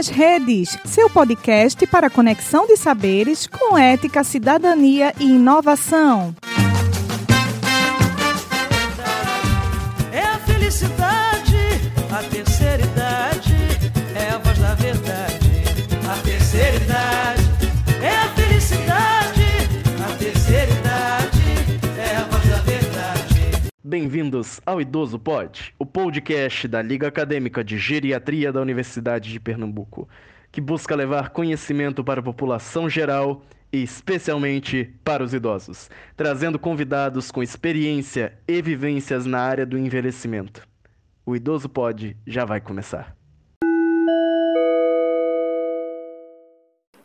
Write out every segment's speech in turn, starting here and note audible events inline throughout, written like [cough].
nas Redes, seu podcast para conexão de saberes com ética, cidadania e inovação. É a felicidade, a terceira idade, é a voz da verdade. A terceira idade, é a felicidade, a terceira idade, é a voz da verdade. Bem-vindos ao Idoso Pod, podcast da Liga Acadêmica de Geriatria da Universidade de Pernambuco, que busca levar conhecimento para a população geral e especialmente para os idosos, trazendo convidados com experiência e vivências na área do envelhecimento. O Idoso Pod já vai começar.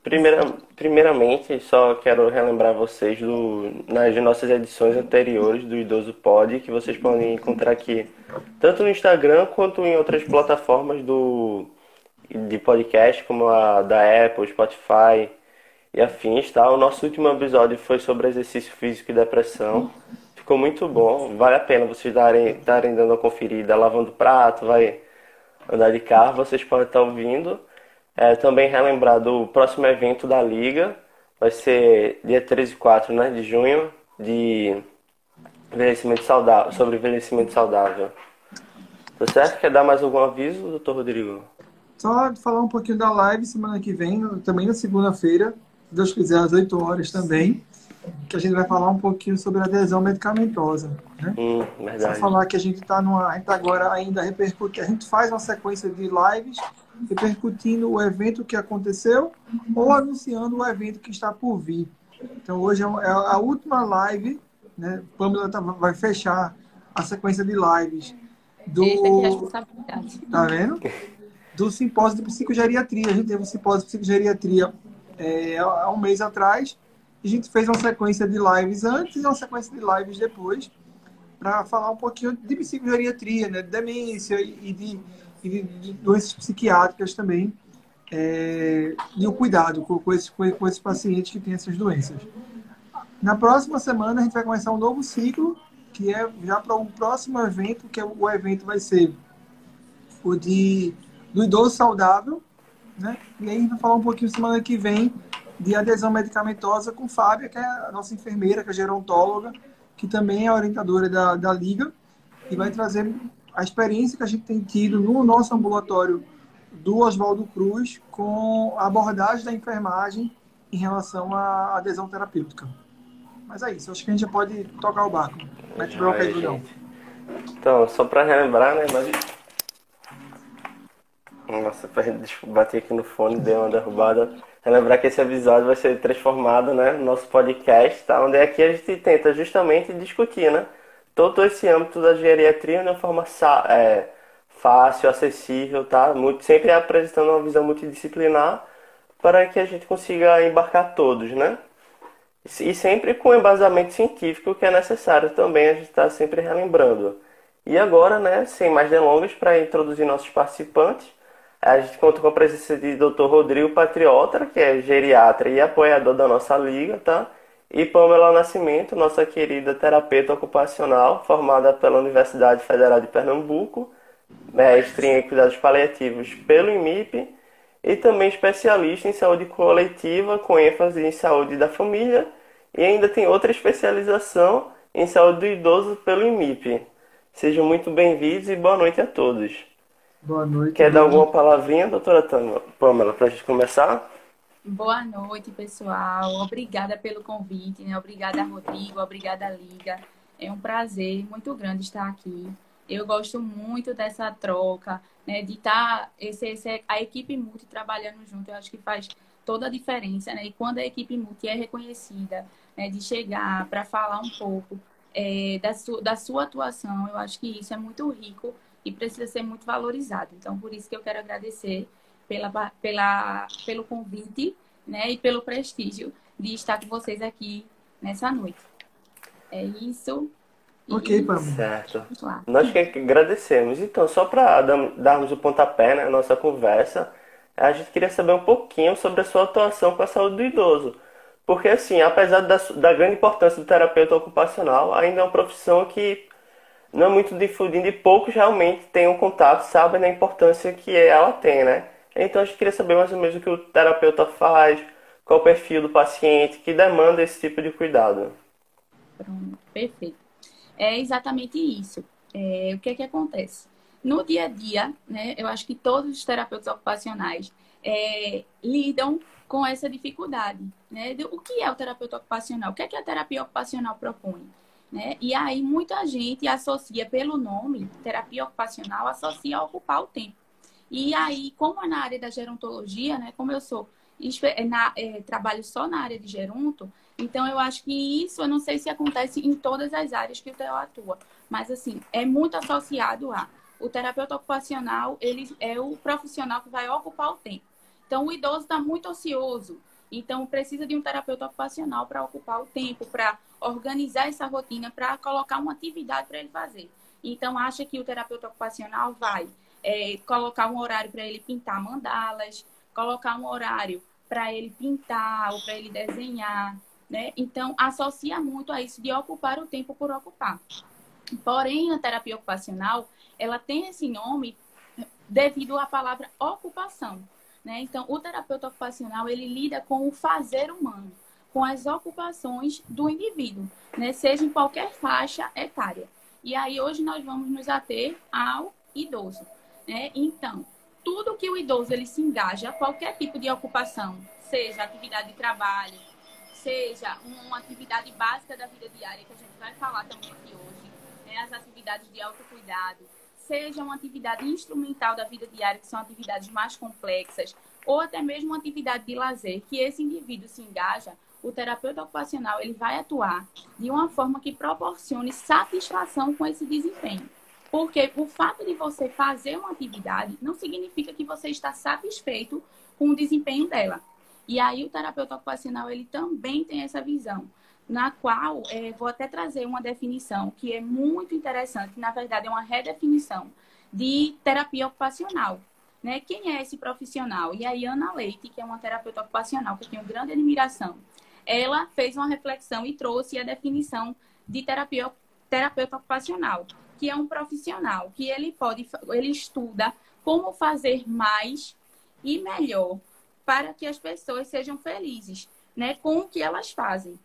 Primeira, primeiramente, só quero relembrar vocês do, nas nossas edições anteriores do Idoso Pod, que vocês podem encontrar aqui, tanto no Instagram quanto em outras plataformas do, de podcast, como a da Apple, Spotify e afins. Tá? O nosso último episódio foi sobre exercício físico e depressão. Ficou muito bom, vale a pena vocês darem, darem dando uma conferida, lavando prato, vai andar de carro, vocês podem estar ouvindo. É, também relembrar do próximo evento da Liga, vai ser dia 13 e 4 né, de junho, de envelhecimento saudável, sobre envelhecimento saudável. Tá certo? Quer dar mais algum aviso, doutor Rodrigo? Só falar um pouquinho da live semana que vem, também na segunda-feira, se Deus quiser, às 8 horas também, que a gente vai falar um pouquinho sobre adesão medicamentosa. Né? Hum, Só falar que a gente está numa. A gente tá agora ainda repercutindo. A gente faz uma sequência de lives repercutindo o evento que aconteceu ou anunciando o evento que está por vir. Então hoje é é a última live, né? Pamela tá- vai fechar a sequência de lives do. É a. Tá vendo? Do simpósio de psicogeriatria. A gente teve um simpósio de psicogeriatria é, há um mês atrás. A gente fez uma sequência de lives antes e uma sequência de lives depois para falar um pouquinho de psicogeriatria, né? De demência e de, e de- doenças psiquiátricas também. é, e o cuidado com, com, esses, com, com pacientes que têm essas doenças. Na próxima semana a gente vai começar um novo ciclo, que é já para o próximo evento, que é o evento vai ser o de do idoso saudável, né? E aí a gente vai falar um pouquinho semana que vem de adesão medicamentosa com Fábia, que é a nossa enfermeira, que é gerontóloga, que também é orientadora da, da Liga, e vai trazer a experiência que a gente tem tido no nosso ambulatório do Oswaldo Cruz com a abordagem da enfermagem em relação à adesão terapêutica. Mas é isso, acho que a gente já pode tocar o barco. Mete bronca aí, gente. Então, só para relembrar, né? Mas... Nossa, bater aqui no fone, deu uma derrubada. Relembrar que esse episódio vai ser transformado, né, no nosso podcast, tá? Onde aqui a gente tenta justamente discutir, né? Todo esse âmbito da geriatria de uma forma é, fácil, acessível, tá? Muito, sempre apresentando uma visão multidisciplinar para que a gente consiga embarcar todos, né? E sempre com embasamento científico que é necessário também, a gente está sempre relembrando. E agora, né, sem mais delongas, para introduzir nossos participantes, a gente conta com a presença de Dr. Rodrigo Patriota, que é geriatra e apoiador da nossa liga, tá? E Pamela Nascimento, nossa querida terapeuta ocupacional, formada pela Universidade Federal de Pernambuco, mestre em cuidados paliativos pelo IMIP e também especialista em saúde coletiva, com ênfase em saúde da família, e ainda tem outra especialização em saúde do idoso pelo IMIP. Sejam muito bem-vindos e boa noite a todos. Boa noite. Quer dar alguma palavrinha, doutora Pamela, para a gente começar? Boa noite, pessoal. Obrigada pelo convite, né? Obrigada, Rodrigo. Obrigada, Liga. É um prazer muito grande estar aqui. Eu gosto muito dessa troca, né? De estar esse, esse- a equipe multi trabalhando junto. Eu acho que faz toda a diferença, né? E quando a equipe multi é reconhecida, né? De chegar para falar um pouco é, da, su, da sua atuação, eu acho que isso é muito rico e precisa ser muito valorizado. Então, por isso que eu quero agradecer pela, pela, pelo convite né, e pelo prestígio de estar com vocês aqui nessa noite. É isso. Ok, Pamela. Certo. Vamos lá. Nós que agradecemos. Então, só para darmos o pontapé na nossa conversa, a gente queria saber um pouquinho sobre a sua atuação com a saúde do idoso. Porque, assim, apesar da, da grande importância do terapeuta ocupacional, ainda é uma profissão que não é muito difundida e poucos realmente têm um contato, sabem da importância que ela tem, né? Então a gente queria saber mais ou menos o que o terapeuta faz, qual o perfil do paciente que demanda esse tipo de cuidado. Pronto, perfeito. É exatamente isso. É, o que é que acontece? No dia a dia, né, eu acho que todos os terapeutas ocupacionais é, lidam com essa dificuldade. Né? O que é o terapeuta ocupacional? O que é que a terapia ocupacional propõe? Né? E aí muita gente associa pelo nome terapia ocupacional, associa a ocupar o tempo. E aí, como é na área da gerontologia, né, como eu sou é na, é, trabalho só na área de geronto, então eu acho que isso, eu não sei se acontece em todas as áreas que o TEO atua, mas assim, é muito associado a o terapeuta ocupacional, ele é o profissional que vai ocupar o tempo. Então, o idoso está muito ocioso, então precisa de um terapeuta ocupacional para ocupar o tempo, para organizar essa rotina, para colocar uma atividade para ele fazer. Então, acha que o terapeuta ocupacional vai é, colocar um horário para ele pintar mandalas, colocar um horário para ele pintar ou para ele desenhar, né? Então, associa muito a isso de ocupar o tempo por ocupar. Porém, a terapia ocupacional, ela tem esse nome devido à palavra ocupação, né? Então, o terapeuta ocupacional, ele lida com o fazer humano, com as ocupações do indivíduo, né? Seja em qualquer faixa etária. E aí, hoje nós vamos nos ater ao idoso, né? Então, tudo que o idoso ele se engaja, qualquer tipo de ocupação, seja atividade de trabalho, seja uma atividade básica da vida diária, que a gente vai falar também aqui hoje, né? as atividades de autocuidado, seja uma atividade instrumental da vida diária, que são atividades mais complexas, ou até mesmo uma atividade de lazer, que esse indivíduo se engaja, o terapeuta ocupacional ele vai atuar de uma forma que proporcione satisfação com esse desempenho. Porque o fato de você fazer uma atividade não significa que você está satisfeito com o desempenho dela. E aí o terapeuta ocupacional ele também tem essa visão, na qual é, vou até trazer uma definição que é muito interessante, na verdade é uma redefinição de terapia ocupacional. Né? Quem é esse profissional? E aí Ana Leite, que é uma terapeuta ocupacional que eu tenho grande admiração, ela fez uma reflexão e trouxe a definição de terapia, terapeuta ocupacional, que é um profissional que ele pode, ele estuda como fazer mais e melhor para que as pessoas sejam felizes, né, com o que elas fazem.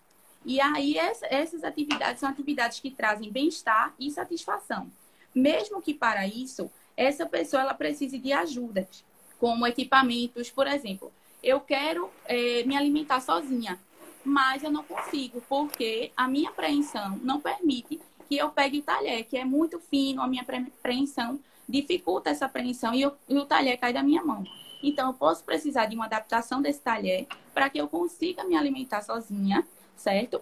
E aí essas atividades são atividades que trazem bem-estar e satisfação. Mesmo que para isso essa pessoa ela precise de ajudas, como equipamentos, por exemplo. Eu quero é, me alimentar sozinha, mas eu não consigo porque a minha preensão não permite que eu pegue o talher, que é muito fino, a minha preensão dificulta essa preensão e, eu, e o talher cai da minha mão. Então, eu posso precisar de uma adaptação desse talher para que eu consiga me alimentar sozinha, certo?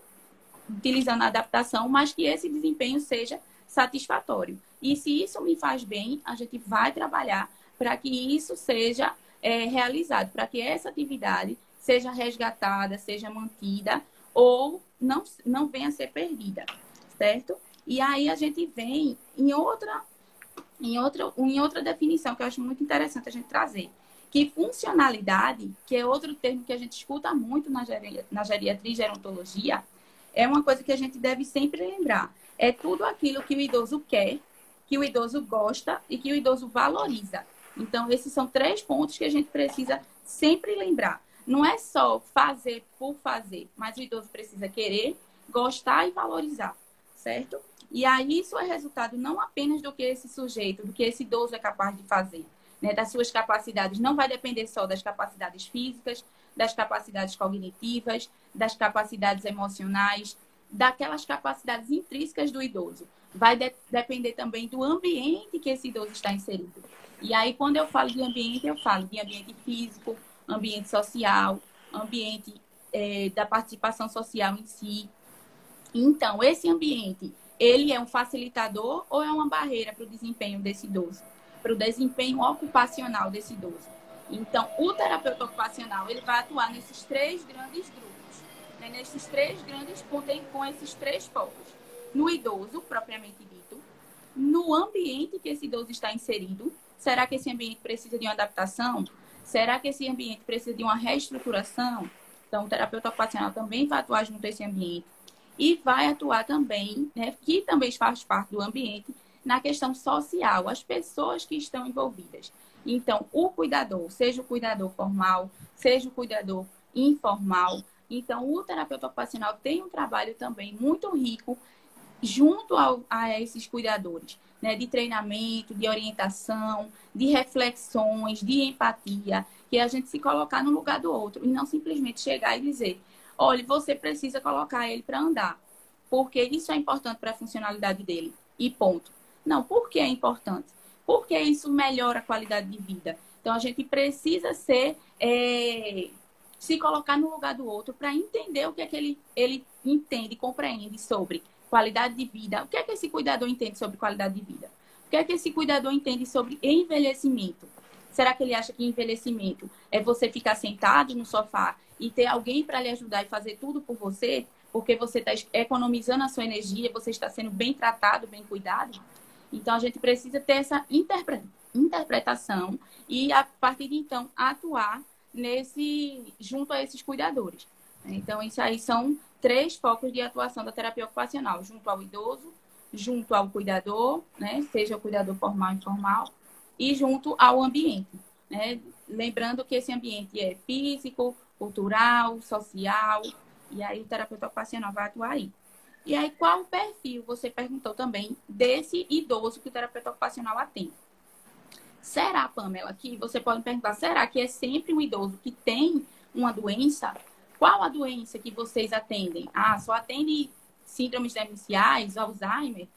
Utilizando a adaptação, mas que esse desempenho seja satisfatório. E se isso me faz bem, a gente vai trabalhar para que isso seja é, realizado, para que essa atividade seja resgatada, seja mantida ou não, não venha a ser perdida, certo? E aí a gente vem em outra, em outra, em outra definição que eu acho muito interessante a gente trazer. Que funcionalidade, que é outro termo que a gente escuta muito na, na geriatria e gerontologia, é uma coisa que a gente deve sempre lembrar. É tudo aquilo que o idoso quer, que o idoso gosta e que o idoso valoriza. Então, esses são três pontos que a gente precisa sempre lembrar. Não é só fazer por fazer, mas o idoso precisa querer, gostar e valorizar, certo? E aí isso é resultado não apenas do que esse sujeito, do que esse idoso é capaz de fazer, né? das suas capacidades. Não vai depender só das capacidades físicas, das capacidades cognitivas, das capacidades emocionais, daquelas capacidades intrínsecas do idoso. Vai de depender também do ambiente que esse idoso está inserido. E aí, quando eu falo de ambiente, eu falo de ambiente físico, ambiente social, ambiente é, da participação social em si. Então, esse ambiente ele é um facilitador ou é uma barreira para o desempenho desse idoso, para o desempenho ocupacional desse idoso. Então, o terapeuta ocupacional ele vai atuar nesses três grandes grupos, né? nesses três grandes pontos, com esses três focos. No idoso, propriamente dito, no ambiente que esse idoso está inserido, será que esse ambiente precisa de uma adaptação? Será que esse ambiente precisa de uma reestruturação? Então, o terapeuta ocupacional também vai atuar junto a esse ambiente e vai atuar também, né, que também faz parte do ambiente, na questão social, as pessoas que estão envolvidas. Então, o cuidador, seja o cuidador formal, seja o cuidador informal, então o terapeuta ocupacional tem um trabalho também muito rico junto ao, a esses cuidadores, né, de treinamento, de orientação, de reflexões, de empatia, que é a gente se colocar no lugar do outro e não simplesmente chegar e dizer, olha, você precisa colocar ele para andar, porque isso é importante para a funcionalidade dele e ponto. Não, por que é importante? Porque isso melhora a qualidade de vida. Então a gente precisa ser é, se colocar no lugar do outro para entender o que é que ele, ele entende, compreende sobre qualidade de vida. O que é que esse cuidador entende sobre qualidade de vida? O que é que esse cuidador entende sobre envelhecimento? Será que ele acha que envelhecimento é você ficar sentado no sofá e ter alguém para lhe ajudar e fazer tudo por você? Porque você está economizando a sua energia, você está sendo bem tratado, bem cuidado? Então, a gente precisa ter essa interpretação e, a partir de então, atuar nesse junto a esses cuidadores. Então, isso aí são três focos de atuação da terapia ocupacional, junto ao idoso, junto ao cuidador, né, seja o cuidador formal ou informal, e junto ao ambiente. Né? Lembrando que esse ambiente é físico, cultural, social, e aí o terapeuta ocupacional vai atuar aí. E aí, qual o perfil, você perguntou também, desse idoso que o terapeuta ocupacional atende? Será, Pamela, que você pode perguntar, será que é sempre um idoso que tem uma doença? Qual a doença que vocês atendem? Ah, só atende síndromes demenciais, Alzheimer?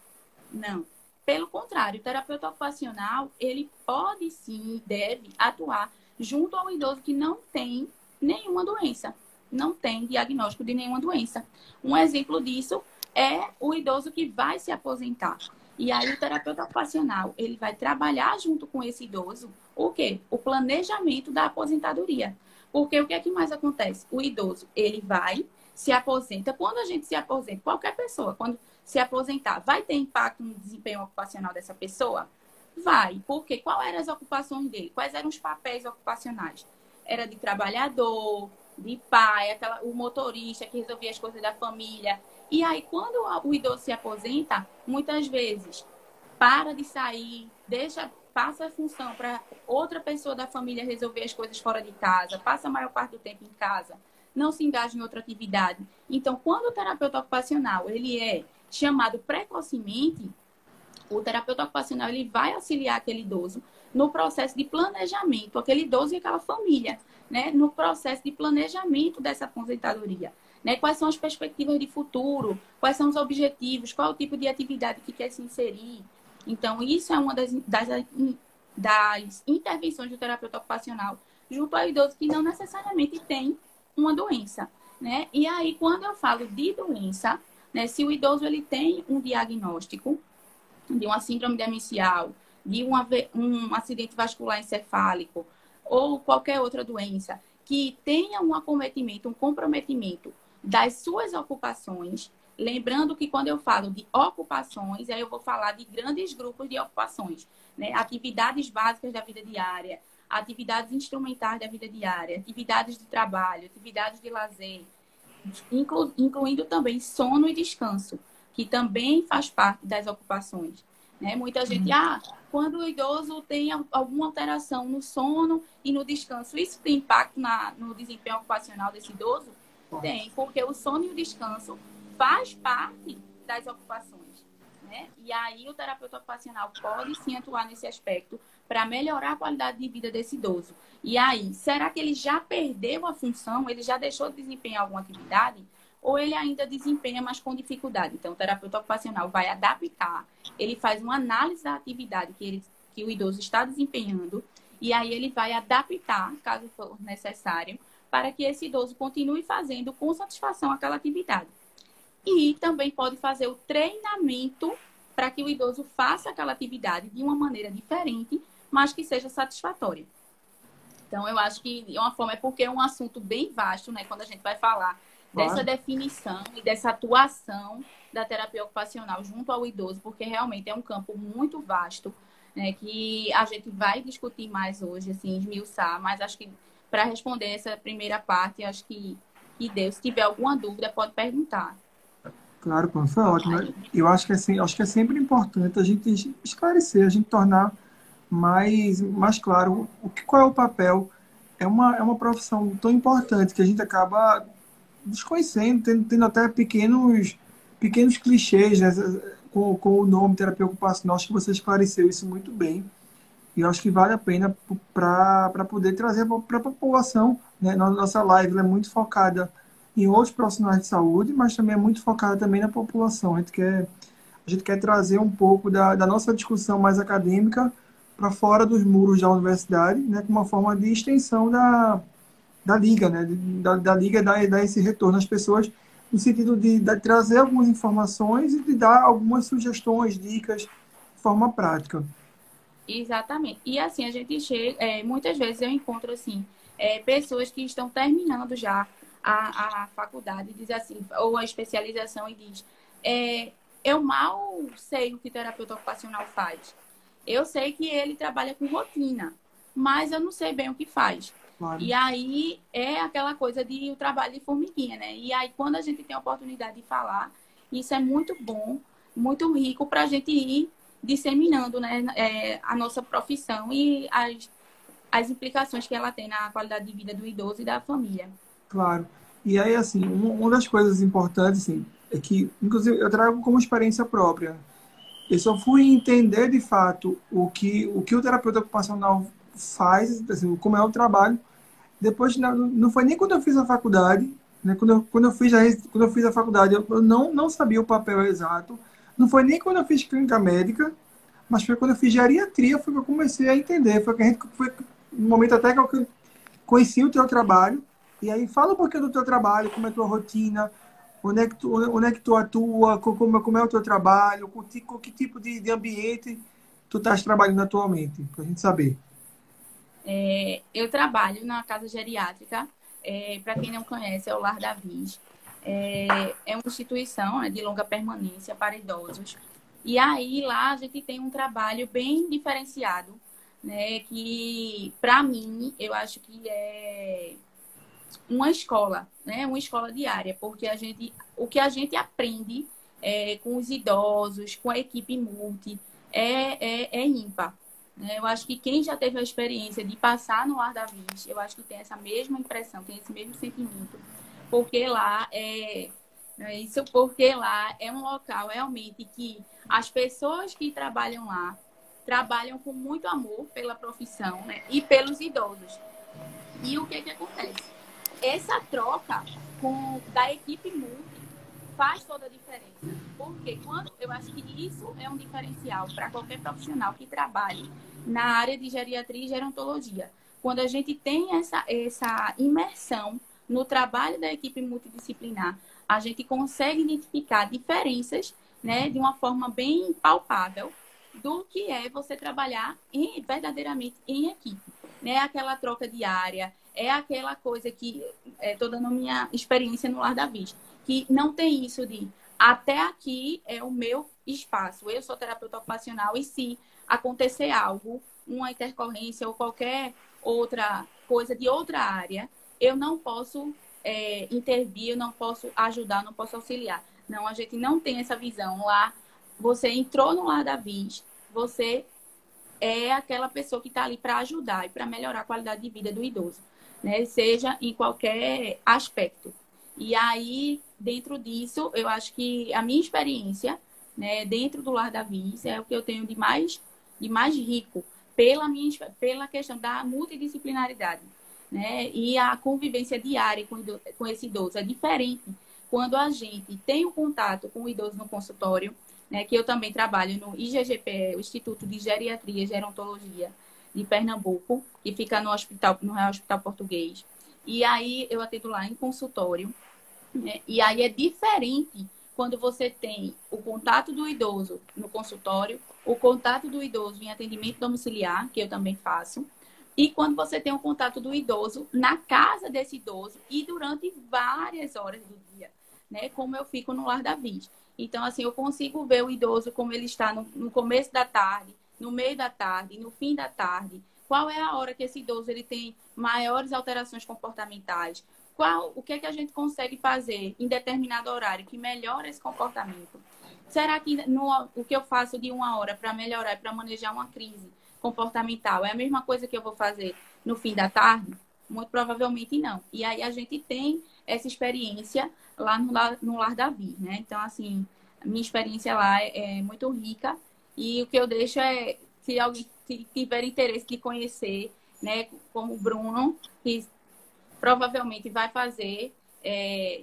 Não. Pelo contrário, o terapeuta ocupacional, ele pode sim, deve atuar junto ao idoso que não tem nenhuma doença, não tem diagnóstico de nenhuma doença. Um exemplo disso é o idoso que vai se aposentar. E aí o terapeuta ocupacional, ele vai trabalhar junto com esse idoso o quê? O planejamento da aposentadoria. Porque o que é que mais acontece? O idoso, ele vai, se aposenta. Quando a gente se aposenta, qualquer pessoa, quando se aposentar, vai ter impacto no desempenho ocupacional dessa pessoa? Vai. Porque qual eram as ocupações dele? Quais eram os papéis ocupacionais? Era de trabalhador, de pai, aquela, o motorista que resolvia as coisas da família. E aí, quando o idoso se aposenta, muitas vezes para de sair, deixa passa a função para outra pessoa da família resolver as coisas fora de casa, passa a maior parte do tempo em casa, não se engaja em outra atividade. Então, quando o terapeuta ocupacional ele é chamado precocemente, o terapeuta ocupacional ele vai auxiliar aquele idoso no processo de planejamento, aquele idoso e aquela família, né, no processo de planejamento dessa aposentadoria. Né? Quais são as perspectivas de futuro? Quais são os objetivos? Qual é o tipo de atividade que quer se inserir? Então, isso é uma das, das, das intervenções do terapeuta ocupacional junto ao idoso que não necessariamente tem uma doença, né? E aí, quando eu falo de doença, né, se o idoso ele tem um diagnóstico de uma síndrome demencial, de um acidente vascular encefálico ou qualquer outra doença que tenha um acometimento, um comprometimento das suas ocupações, Lembrando que quando eu falo de ocupações, aí eu vou falar de grandes grupos de ocupações, né? Atividades básicas da vida diária, atividades instrumentais da vida diária, atividades de trabalho, atividades de lazer, inclu incluindo também sono e descanso, que também faz parte das ocupações. Né? Muita gente, uhum. ah, quando o idoso tem alguma alteração no sono e no descanso, isso tem impacto na, no desempenho ocupacional desse idoso? Tem, porque o sono e o descanso faz parte das ocupações. Né? E aí o terapeuta ocupacional pode sim atuar nesse aspecto para melhorar a qualidade de vida desse idoso. E aí, será que ele já perdeu a função? Ele já deixou de desempenhar alguma atividade? Ou ele ainda desempenha, mas com dificuldade? Então, o terapeuta ocupacional vai adaptar, ele faz uma análise da atividade que, ele, que o idoso está desempenhando, e aí ele vai adaptar, caso for necessário, para que esse idoso continue fazendo com satisfação aquela atividade. E também pode fazer o treinamento para que o idoso faça aquela atividade de uma maneira diferente, mas que seja satisfatória. Então, eu acho que de uma forma é porque é um assunto bem vasto, né? Quando a gente vai falar dessa definição e dessa atuação da terapia ocupacional junto ao idoso, porque realmente é um campo muito vasto, né? Que a gente vai discutir mais hoje, assim, esmiuçar, mas acho que para responder essa primeira parte, acho que, que Deus, se tiver alguma dúvida, pode perguntar. Claro, Pam, foi ótimo. Eu acho que, é, acho que é sempre importante a gente esclarecer, a gente tornar mais, mais claro o que, qual é o papel. É uma, é uma profissão tão importante que a gente acaba desconhecendo, tendo, tendo até pequenos, pequenos clichês né, com, com o nome terapia ocupacional. Acho que você esclareceu isso muito bem. E eu acho que vale a pena para poder trazer para a população. Né? Nossa live é muito focada em outros profissionais de saúde, mas também é muito focada também na população. A gente quer, a gente quer trazer um pouco da, da nossa discussão mais acadêmica para fora dos muros da universidade, né? como uma forma de extensão da, da liga, né? da, da liga dar, dar esse retorno às pessoas, no sentido de, de trazer algumas informações e de dar algumas sugestões, dicas de forma prática. Exatamente. E assim, a gente chega, é, muitas vezes eu encontro assim, é, pessoas que estão terminando já a, a faculdade, diz assim, ou a especialização e diz, é, eu mal sei o que terapeuta ocupacional faz. Eu sei que ele trabalha com rotina, mas eu não sei bem o que faz. Claro. E aí é aquela coisa de o trabalho de formiguinha, né? E aí quando a gente tem a oportunidade de falar, isso é muito bom, muito rico para a gente ir disseminando né, é, a nossa profissão e as, as implicações que ela tem na qualidade de vida do idoso e da família. Claro. E aí, assim, uma das coisas importantes, assim, é que, inclusive, eu trago como experiência própria. Eu só fui entender, de fato, o que o, que o terapeuta ocupacional faz, assim, como é o trabalho, depois, não foi nem quando eu fiz a faculdade, né? quando, eu, quando, eu fiz a, quando eu fiz a faculdade, eu não, não sabia o papel exato, não foi nem quando eu fiz clínica médica, mas foi quando eu fiz geriatria, foi que eu comecei a entender. Foi que a gente foi no momento até que eu conheci o teu trabalho. E aí fala um pouquinho do teu trabalho, como é a tua rotina, onde é que tu, onde é que tu atua, como, como é o teu trabalho, com, que tipo de, de ambiente tu estás trabalhando atualmente, para a gente saber. É, eu trabalho na casa geriátrica. É, para quem não conhece, é o Lar da Viz. É, é uma instituição né, de longa permanência para idosos. E aí lá a gente tem um trabalho bem diferenciado, né? Que para mim eu acho que é uma escola, né? Uma escola diária, porque a gente, o que a gente aprende é, com os idosos, com a equipe multi, é, é, é ímpar. Né? Eu acho que quem já teve a experiência de passar no ar da Viz, eu acho que tem essa mesma impressão, tem esse mesmo sentimento porque lá é, é isso porque lá é um local realmente que as pessoas que trabalham lá trabalham com muito amor pela profissão né? e pelos idosos. E o que que acontece? Essa troca com da equipe multi faz toda a diferença. Porque quando eu acho que isso é um diferencial para qualquer profissional que trabalhe na área de geriatria e gerontologia. Quando a gente tem essa, essa imersão no trabalho da equipe multidisciplinar, a gente consegue identificar diferenças né, de uma forma bem palpável do que é você trabalhar em, verdadeiramente em equipe. Né? Aquela troca diária, é aquela coisa que estou é, dando minha experiência no Lar da Vista, que não tem isso de até aqui é o meu espaço. Eu sou terapeuta ocupacional e se acontecer algo, uma intercorrência ou qualquer outra coisa de outra área, eu não posso é, intervir, eu não posso ajudar, não posso auxiliar. Não, a gente não tem essa visão. Lá, você entrou no lar da VIS, você é aquela pessoa que está ali para ajudar e para melhorar a qualidade de vida do idoso, né? Seja em qualquer aspecto. E aí, dentro disso, eu acho que a minha experiência, né, dentro do lar da VIS é o que eu tenho de mais, de mais rico pela minha, pela questão da multidisciplinaridade né? E a convivência diária com, com esse idoso é diferente quando a gente tem o um contato com o idoso no consultório, né? Que eu também trabalho no IGGPE, o Instituto de Geriatria e Gerontologia de Pernambuco, que fica no hospital, no Real Hospital Português. E aí eu atendo lá em consultório. Né? E aí é diferente quando você tem o contato do idoso no consultório, o contato do idoso em atendimento domiciliar, que eu também faço, e quando você tem o contato do idoso na casa desse idoso e durante várias horas do dia, né? Como eu fico no lar da vida. Então, assim, eu consigo ver o idoso como ele está no, no começo da tarde, no meio da tarde, no fim da tarde. Qual é a hora que esse idoso ele tem maiores alterações comportamentais? Qual, o que é que a gente consegue fazer em determinado horário que melhora esse comportamento? Será que no, o que eu faço de uma hora para melhorar, para manejar uma crise, comportamental é a mesma coisa que eu vou fazer no fim da tarde? Muito provavelmente não. E aí a gente tem essa experiência lá no no lar Davi, né? Então, assim, minha experiência lá é, é muito rica e o que eu deixo é, se alguém tiver interesse de conhecer, né, como o Bruno, que provavelmente vai fazer é,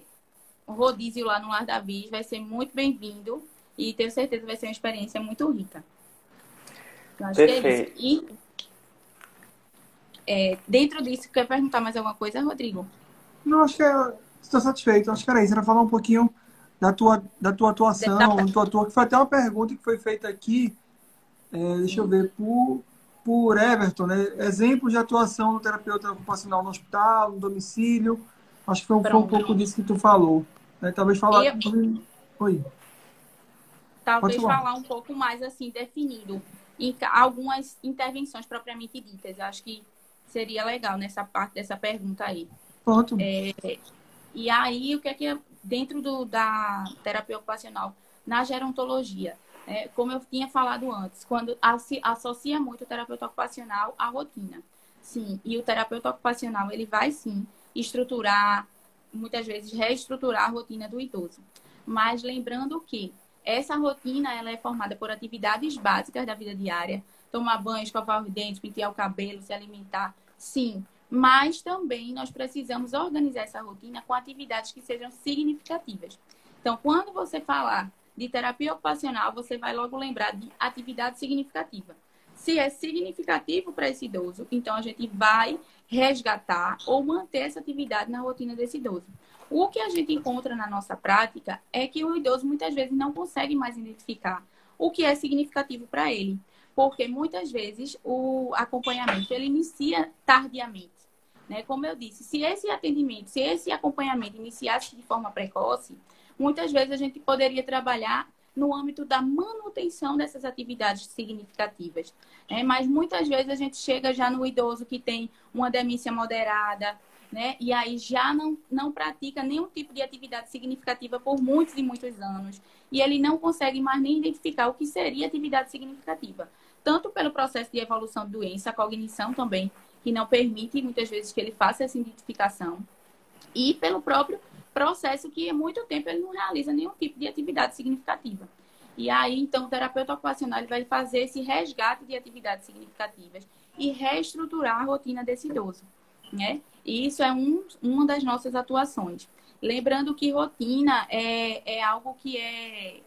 um rodízio lá no Lar Davi, vai ser muito bem-vindo e tenho certeza que vai ser uma experiência muito rica. Eu acho Perfeito. que é isso. E é, dentro disso, quer perguntar mais alguma coisa, Rodrigo? Não, acho que é, estou satisfeito. Acho que era isso. Era falar um pouquinho da tua, da tua atuação, da tua tua, que foi até uma pergunta que foi feita aqui, é, deixa eu ver, por, por Everton, né? Exemplos de atuação do terapeuta ocupacional no hospital, no domicílio. Acho que foi, foi um pouco disso que tu falou. Né? Talvez falar. Eu... Oi. Talvez falar um pouco mais assim, definido em algumas intervenções propriamente ditas. Acho que seria legal nessa parte dessa pergunta aí. Pronto. É, e aí, o que é que dentro do, da terapia ocupacional, na gerontologia, é, como eu tinha falado antes, quando associa muito o terapeuta ocupacional à rotina. Sim, e o terapeuta ocupacional, ele vai sim estruturar, muitas vezes reestruturar a rotina do idoso. Mas lembrando que essa rotina ela é formada por atividades básicas da vida diária, tomar banho, escovar os dentes, pentear o cabelo, se alimentar, sim. Mas também nós precisamos organizar essa rotina com atividades que sejam significativas. Então, quando você falar de terapia ocupacional, você vai logo lembrar de atividade significativa. Se é significativo para esse idoso, então a gente vai resgatar ou manter essa atividade na rotina desse idoso. O que a gente encontra na nossa prática é que o idoso muitas vezes não consegue mais identificar o que é significativo para ele, porque muitas vezes o acompanhamento ele inicia tardiamente. Né? Como eu disse, se esse atendimento, se esse acompanhamento iniciasse de forma precoce, muitas vezes a gente poderia trabalhar no âmbito da manutenção dessas atividades significativas. Né? Mas muitas vezes a gente chega já no idoso que tem uma demência moderada, né? E aí já não, não pratica nenhum tipo de atividade significativa por muitos e muitos anos. E ele não consegue mais nem identificar o que seria atividade significativa. Tanto pelo processo de evolução de doença, a cognição também, que não permite muitas vezes que ele faça essa identificação. E pelo próprio processo que há muito tempo ele não realiza nenhum tipo de atividade significativa. E aí, então, o terapeuta ocupacional ele vai fazer esse resgate de atividades significativas e reestruturar a rotina desse idoso, né? E isso é um, uma das nossas atuações. Lembrando que rotina é, é algo que é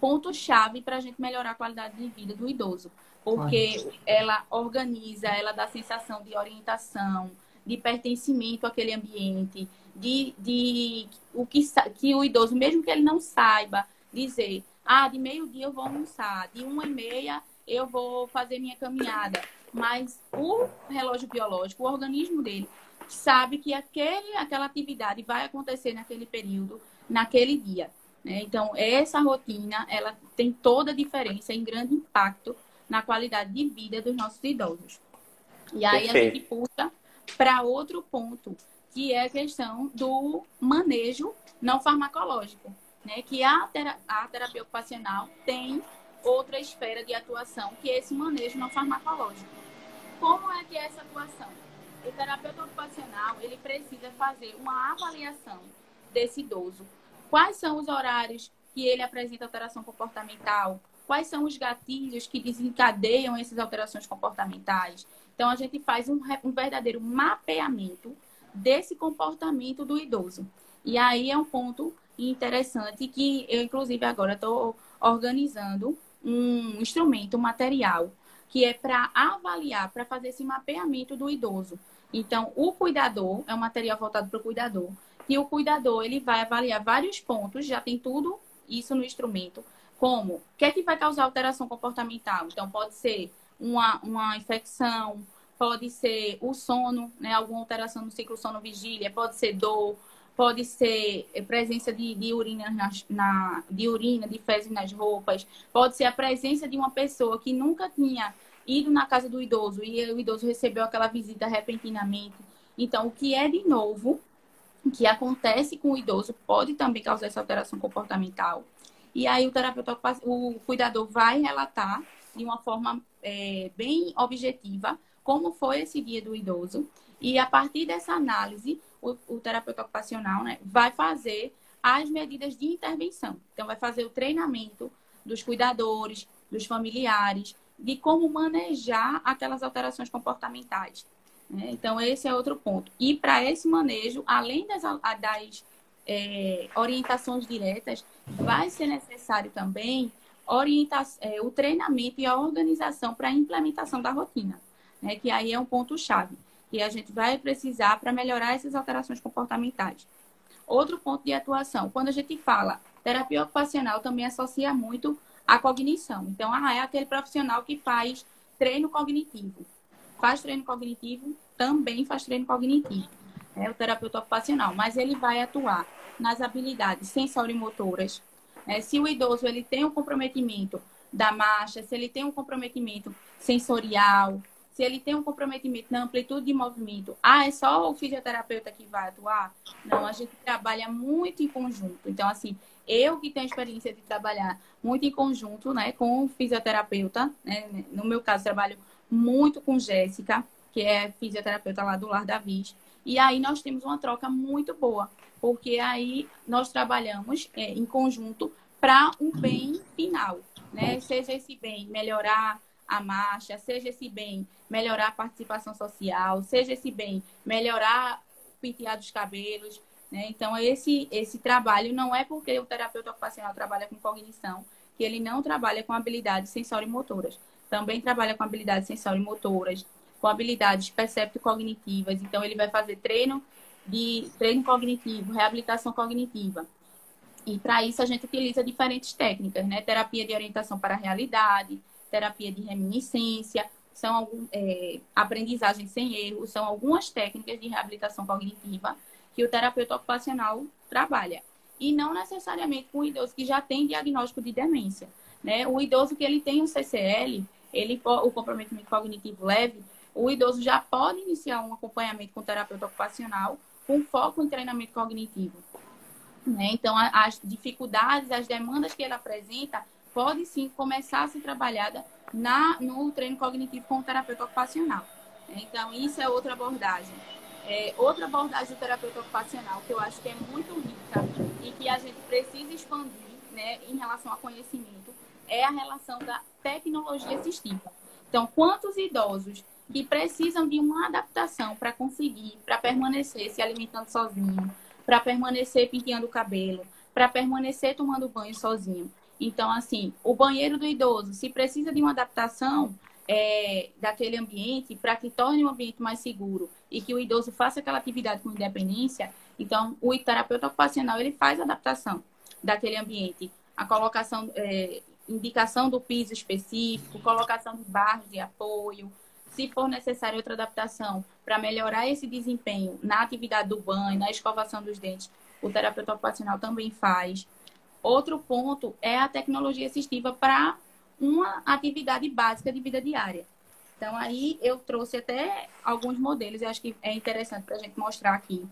ponto-chave para a gente melhorar a qualidade de vida do idoso. Porque ela organiza, ela dá sensação de orientação, de pertencimento àquele ambiente, de, de o que, que o idoso, mesmo que ele não saiba dizer, ah, de meio-dia eu vou almoçar, de uma e meia eu vou fazer minha caminhada. Mas o relógio biológico, o organismo dele, sabe que aquele, aquela atividade vai acontecer naquele período, naquele dia. Né? Então, essa rotina, ela tem toda a diferença em grande impacto na qualidade de vida dos nossos idosos. E aí Perfeito. a gente puxa para outro ponto, que é a questão do manejo não farmacológico, né? Que a, tera a terapia ocupacional tem outra esfera de atuação, que é esse manejo não farmacológico. Como é que é essa atuação? o terapeuta ocupacional ele precisa fazer uma avaliação desse idoso. Quais são os horários que ele apresenta alteração comportamental? Quais são os gatilhos que desencadeiam essas alterações comportamentais? Então, a gente faz um, um verdadeiro mapeamento desse comportamento do idoso. E aí é um ponto interessante que eu, inclusive, agora estou organizando um instrumento, um material, que é para avaliar, para fazer esse mapeamento do idoso. Então, o cuidador é um material voltado para o cuidador. E o cuidador, ele vai avaliar vários pontos, já tem tudo isso no instrumento, como o que é que vai causar alteração comportamental. Então, pode ser uma, uma infecção, pode ser o sono, né, alguma alteração no ciclo sono-vigília, pode ser dor, pode ser presença de, de urina na, na, de urina, de fezes nas roupas, pode ser a presença de uma pessoa que nunca tinha ido na casa do idoso e o idoso recebeu aquela visita repentinamente. Então, o que é de novo, que acontece com o idoso, pode também causar essa alteração comportamental. E aí o terapeuta, o cuidador vai relatar de uma forma é, bem objetiva como foi esse dia do idoso. E a partir dessa análise, o, o terapeuta ocupacional né, vai fazer as medidas de intervenção. Então, vai fazer o treinamento dos cuidadores, dos familiares, de como manejar aquelas alterações comportamentais. Né? Então, esse é outro ponto. E para esse manejo, além das, das é, orientações diretas, vai ser necessário também é, o treinamento e a organização para a implementação da rotina, né? que aí é um ponto-chave, que a gente vai precisar para melhorar essas alterações comportamentais. Outro ponto de atuação, quando a gente fala terapia ocupacional, também associa muito a cognição. Então, ah, é aquele profissional que faz treino cognitivo. Faz treino cognitivo, também faz treino cognitivo. É o terapeuta ocupacional, mas ele vai atuar nas habilidades sensorimotoras. Né? Se o idoso ele tem um comprometimento da marcha, se ele tem um comprometimento sensorial, se ele tem um comprometimento na amplitude de movimento, ah, é só o fisioterapeuta que vai atuar? Não, a gente trabalha muito em conjunto. Então, assim, eu que tenho experiência de trabalhar muito em conjunto, né, com o fisioterapeuta, né, no meu caso, trabalho muito com Jéssica, que é fisioterapeuta lá do Lar da Viz, e aí nós temos uma troca muito boa, porque aí nós trabalhamos é, em conjunto para um bem final, né? Seja esse bem melhorar a marcha, seja esse bem melhorar a participação social, seja esse bem melhorar o penteado dos cabelos. Né? Então, esse, esse trabalho não é porque o terapeuta ocupacional trabalha com cognição que ele não trabalha com habilidades sensorimotoras. Também trabalha com habilidades sensorimotoras, com habilidades percepto-cognitivas. Então, ele vai fazer treino de treino cognitivo, reabilitação cognitiva. E para isso a gente utiliza diferentes técnicas, né? Terapia de orientação para a realidade, terapia de reminiscência, são algum, é, aprendizagem sem erro, são algumas técnicas de reabilitação cognitiva que o terapeuta ocupacional trabalha. E não necessariamente com o idoso que já tem diagnóstico de demência. Né? O idoso que ele tem um CCL, ele, o comprometimento cognitivo leve, o idoso já pode iniciar um acompanhamento com o terapeuta ocupacional com foco em treinamento cognitivo. Né? Então, as dificuldades, as demandas que ele apresenta, pode sim começar a ser trabalhada na, no treino cognitivo com o terapeuta ocupacional. Então, isso é outra abordagem. É, outra abordagem do terapeuta ocupacional que eu acho que é muito rica e que a gente precisa expandir né, em relação ao conhecimento é a relação da tecnologia assistiva. Então, quantos idosos que precisam de uma adaptação para conseguir, para permanecer se alimentando sozinho, para permanecer penteando o cabelo, para permanecer tomando banho sozinho. Então, assim, o banheiro do idoso, se precisa de uma adaptação é, daquele ambiente para que torne um ambiente mais seguro e que o idoso faça aquela atividade com independência, então o terapeuta ocupacional ele faz adaptação daquele ambiente, a colocação, é, indicação do piso específico, colocação de barras de apoio, se for necessário outra adaptação para melhorar esse desempenho na atividade do banho, na escovação dos dentes, o terapeuta ocupacional também faz. Outro ponto é a tecnologia assistiva para uma atividade básica de vida diária. Então, aí eu trouxe até alguns modelos, eu acho que é interessante para a gente mostrar aqui.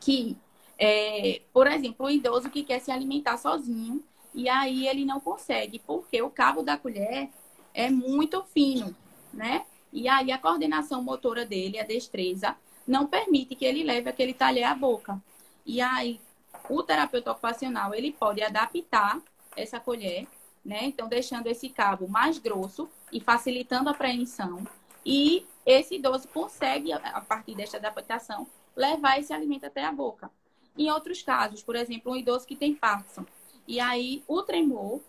Que, é, por exemplo, o idoso que quer se alimentar sozinho, e aí ele não consegue, porque o cabo da colher é muito fino, né? E aí a coordenação motora dele, a destreza, não permite que ele leve aquele talher à boca. E aí o terapeuta ocupacional, ele pode adaptar essa colher, né? Então deixando esse cabo mais grosso e facilitando a apreensão. E esse idoso consegue, a partir desta adaptação, levar esse alimento até a boca. Em outros casos, por exemplo, um idoso que tem Parkinson, e aí o tremor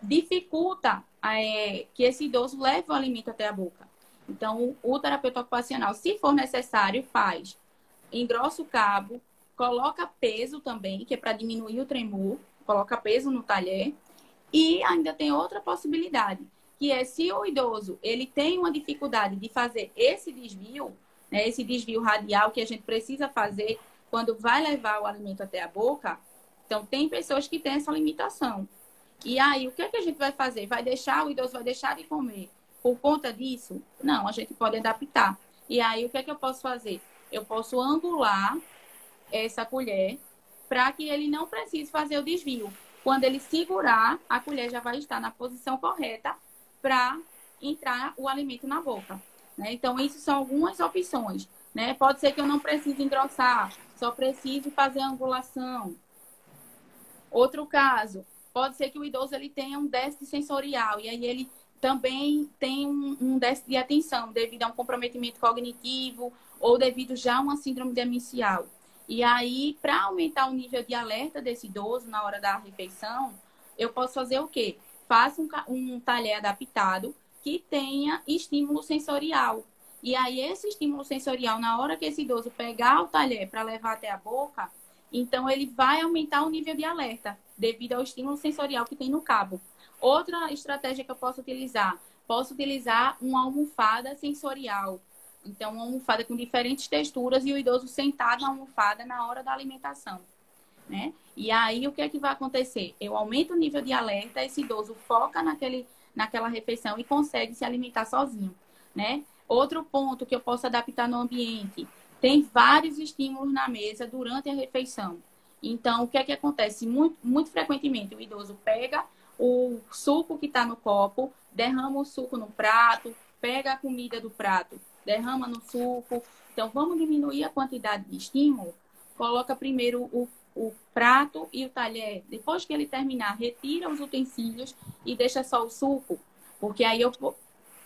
dificulta é, que esse idoso leve o alimento até a boca. Então, o terapeuta ocupacional, se for necessário, faz engrossa o cabo, coloca peso também, que é para diminuir o tremor, coloca peso no talher. E ainda tem outra possibilidade, que é se o idoso ele tem uma dificuldade de fazer esse desvio, né, esse desvio radial que a gente precisa fazer quando vai levar o alimento até a boca, então tem pessoas que têm essa limitação. E aí, o que, é que a gente vai fazer? Vai deixar, o idoso vai deixar de comer por conta disso? Não, a gente pode adaptar. E aí, o que é que eu posso fazer? Eu posso angular essa colher para que ele não precise fazer o desvio. Quando ele segurar, a colher já vai estar na posição correta para entrar o alimento na boca. Né? Então, isso são algumas opções. Né? Pode ser que eu não precise engrossar, só precise fazer angulação. Outro caso, pode ser que o idoso ele tenha um déficit sensorial e aí ele também tem um, um déficit de atenção devido a um comprometimento cognitivo ou devido já a uma síndrome demencial. E aí, para aumentar o nível de alerta desse idoso na hora da refeição, eu posso fazer o quê? Faça um, um talher adaptado que tenha estímulo sensorial. E aí, esse estímulo sensorial, na hora que esse idoso pegar o talher para levar até a boca, então ele vai aumentar o nível de alerta, devido ao estímulo sensorial que tem no cabo. Outra estratégia que eu posso utilizar, posso utilizar uma almofada sensorial. Então, uma almofada com diferentes texturas e o idoso sentado na almofada na hora da alimentação. Né? E aí, o que é que vai acontecer? Eu aumento o nível de alerta, esse idoso foca naquele naquela refeição e consegue se alimentar sozinho, né? Outro ponto que eu posso adaptar no ambiente, tem vários estímulos na mesa durante a refeição. Então, o que é que acontece? Muito, muito frequentemente, o idoso pega o suco que está no copo, derrama o suco no prato, pega a comida do prato, derrama no suco. Então, vamos diminuir a quantidade de estímulo. Coloca primeiro o o prato e o talher, depois que ele terminar, retira os utensílios e deixa só o suco, porque aí eu,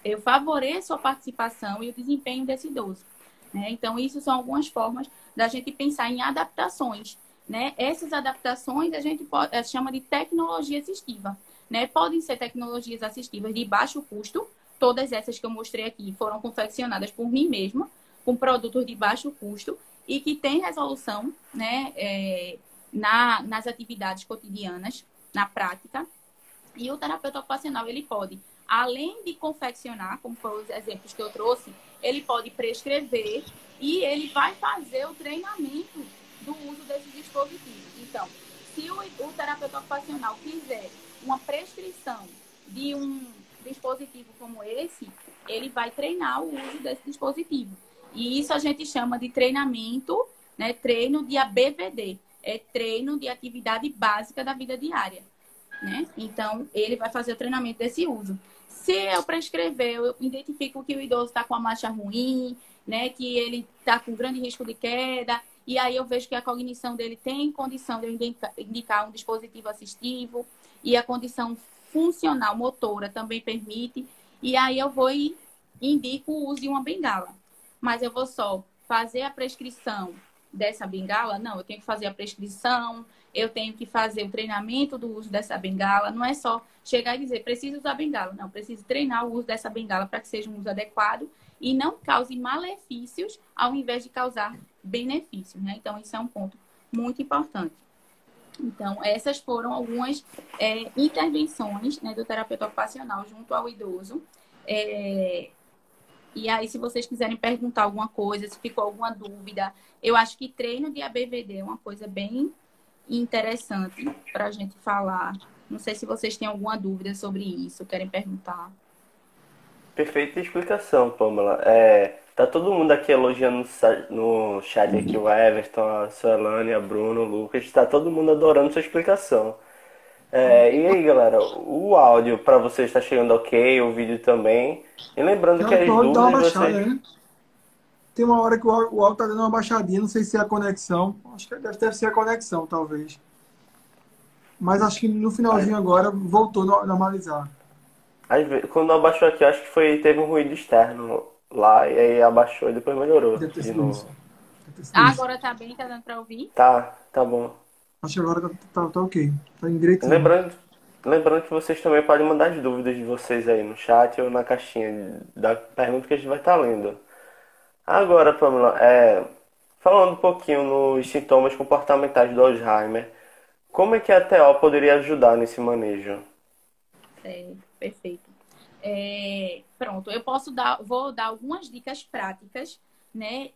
eu favoreço a participação e o desempenho desse idoso. Né? Então, isso são algumas formas da gente pensar em adaptações. Né? Essas adaptações a gente pode, eh, chama de tecnologia assistiva. Né? Podem ser tecnologias assistivas de baixo custo, todas essas que eu mostrei aqui foram confeccionadas por mim mesma, com produtos de baixo custo, e que tem resolução né, é, na, nas atividades cotidianas, na prática. E o terapeuta ocupacional, ele pode, além de confeccionar, como foram os exemplos que eu trouxe, ele pode prescrever e ele vai fazer o treinamento do uso desses dispositivos. Então, se o, o terapeuta ocupacional fizer uma prescrição de um dispositivo como esse, ele vai treinar o uso desse dispositivo. E isso a gente chama de treinamento, né? Treino de ABVD. É treino de atividade básica da vida diária. Né? Então, ele vai fazer o treinamento desse uso. Se eu prescrever, eu identifico que o idoso está com a marcha ruim, né? Que ele está com grande risco de queda, e aí eu vejo que a cognição dele tem condição de eu indicar um dispositivo assistivo, e a condição funcional motora também permite, e aí eu vou e indico o uso de uma bengala mas eu vou só fazer a prescrição dessa bengala? Não, eu tenho que fazer a prescrição, eu tenho que fazer o treinamento do uso dessa bengala. Não é só chegar e dizer, preciso usar bengala. Não, preciso treinar o uso dessa bengala para que seja um uso adequado e não cause malefícios ao invés de causar benefícios, né? Então, isso é um ponto muito importante. Então, essas foram algumas é, intervenções né, do terapeuta ocupacional junto ao idoso. É, e aí, se vocês quiserem perguntar alguma coisa, se ficou alguma dúvida, eu acho que treino de ABVD é uma coisa bem interessante para a gente falar. Não sei se vocês têm alguma dúvida sobre isso, querem perguntar. Perfeita explicação, Pamela. É, tá todo mundo aqui elogiando no chat aqui, o Everton, a Suelane, a Bruno, o Lucas. Está todo mundo adorando sua explicação. É, e aí, galera, o áudio para vocês está chegando ok, o vídeo também. E lembrando que as dúvidas uma baixada, vocês... né? Tem uma hora que o áudio tá dando uma baixadinha, não sei se é a conexão. Acho que deve, deve ser a conexão, talvez. Mas acho que no finalzinho agora voltou a normalizar. Aí, quando abaixou aqui, acho que foi teve um ruído externo lá, e aí abaixou e depois melhorou. Deve ter de. Ah, agora tá bem, tá dando pra ouvir? Tá, tá bom. Acho que agora tá, tá, tá ok. Tá em direito. Lembrando, lembrando que vocês também podem mandar as dúvidas de vocês aí no chat ou na caixinha da pergunta que a gente vai estar tá lendo. Agora, Pamela, é, falando um pouquinho nos sintomas comportamentais do Alzheimer, como é que a TO poderia ajudar nesse manejo? É, perfeito. É, pronto, eu posso dar, vou dar algumas dicas práticas, né,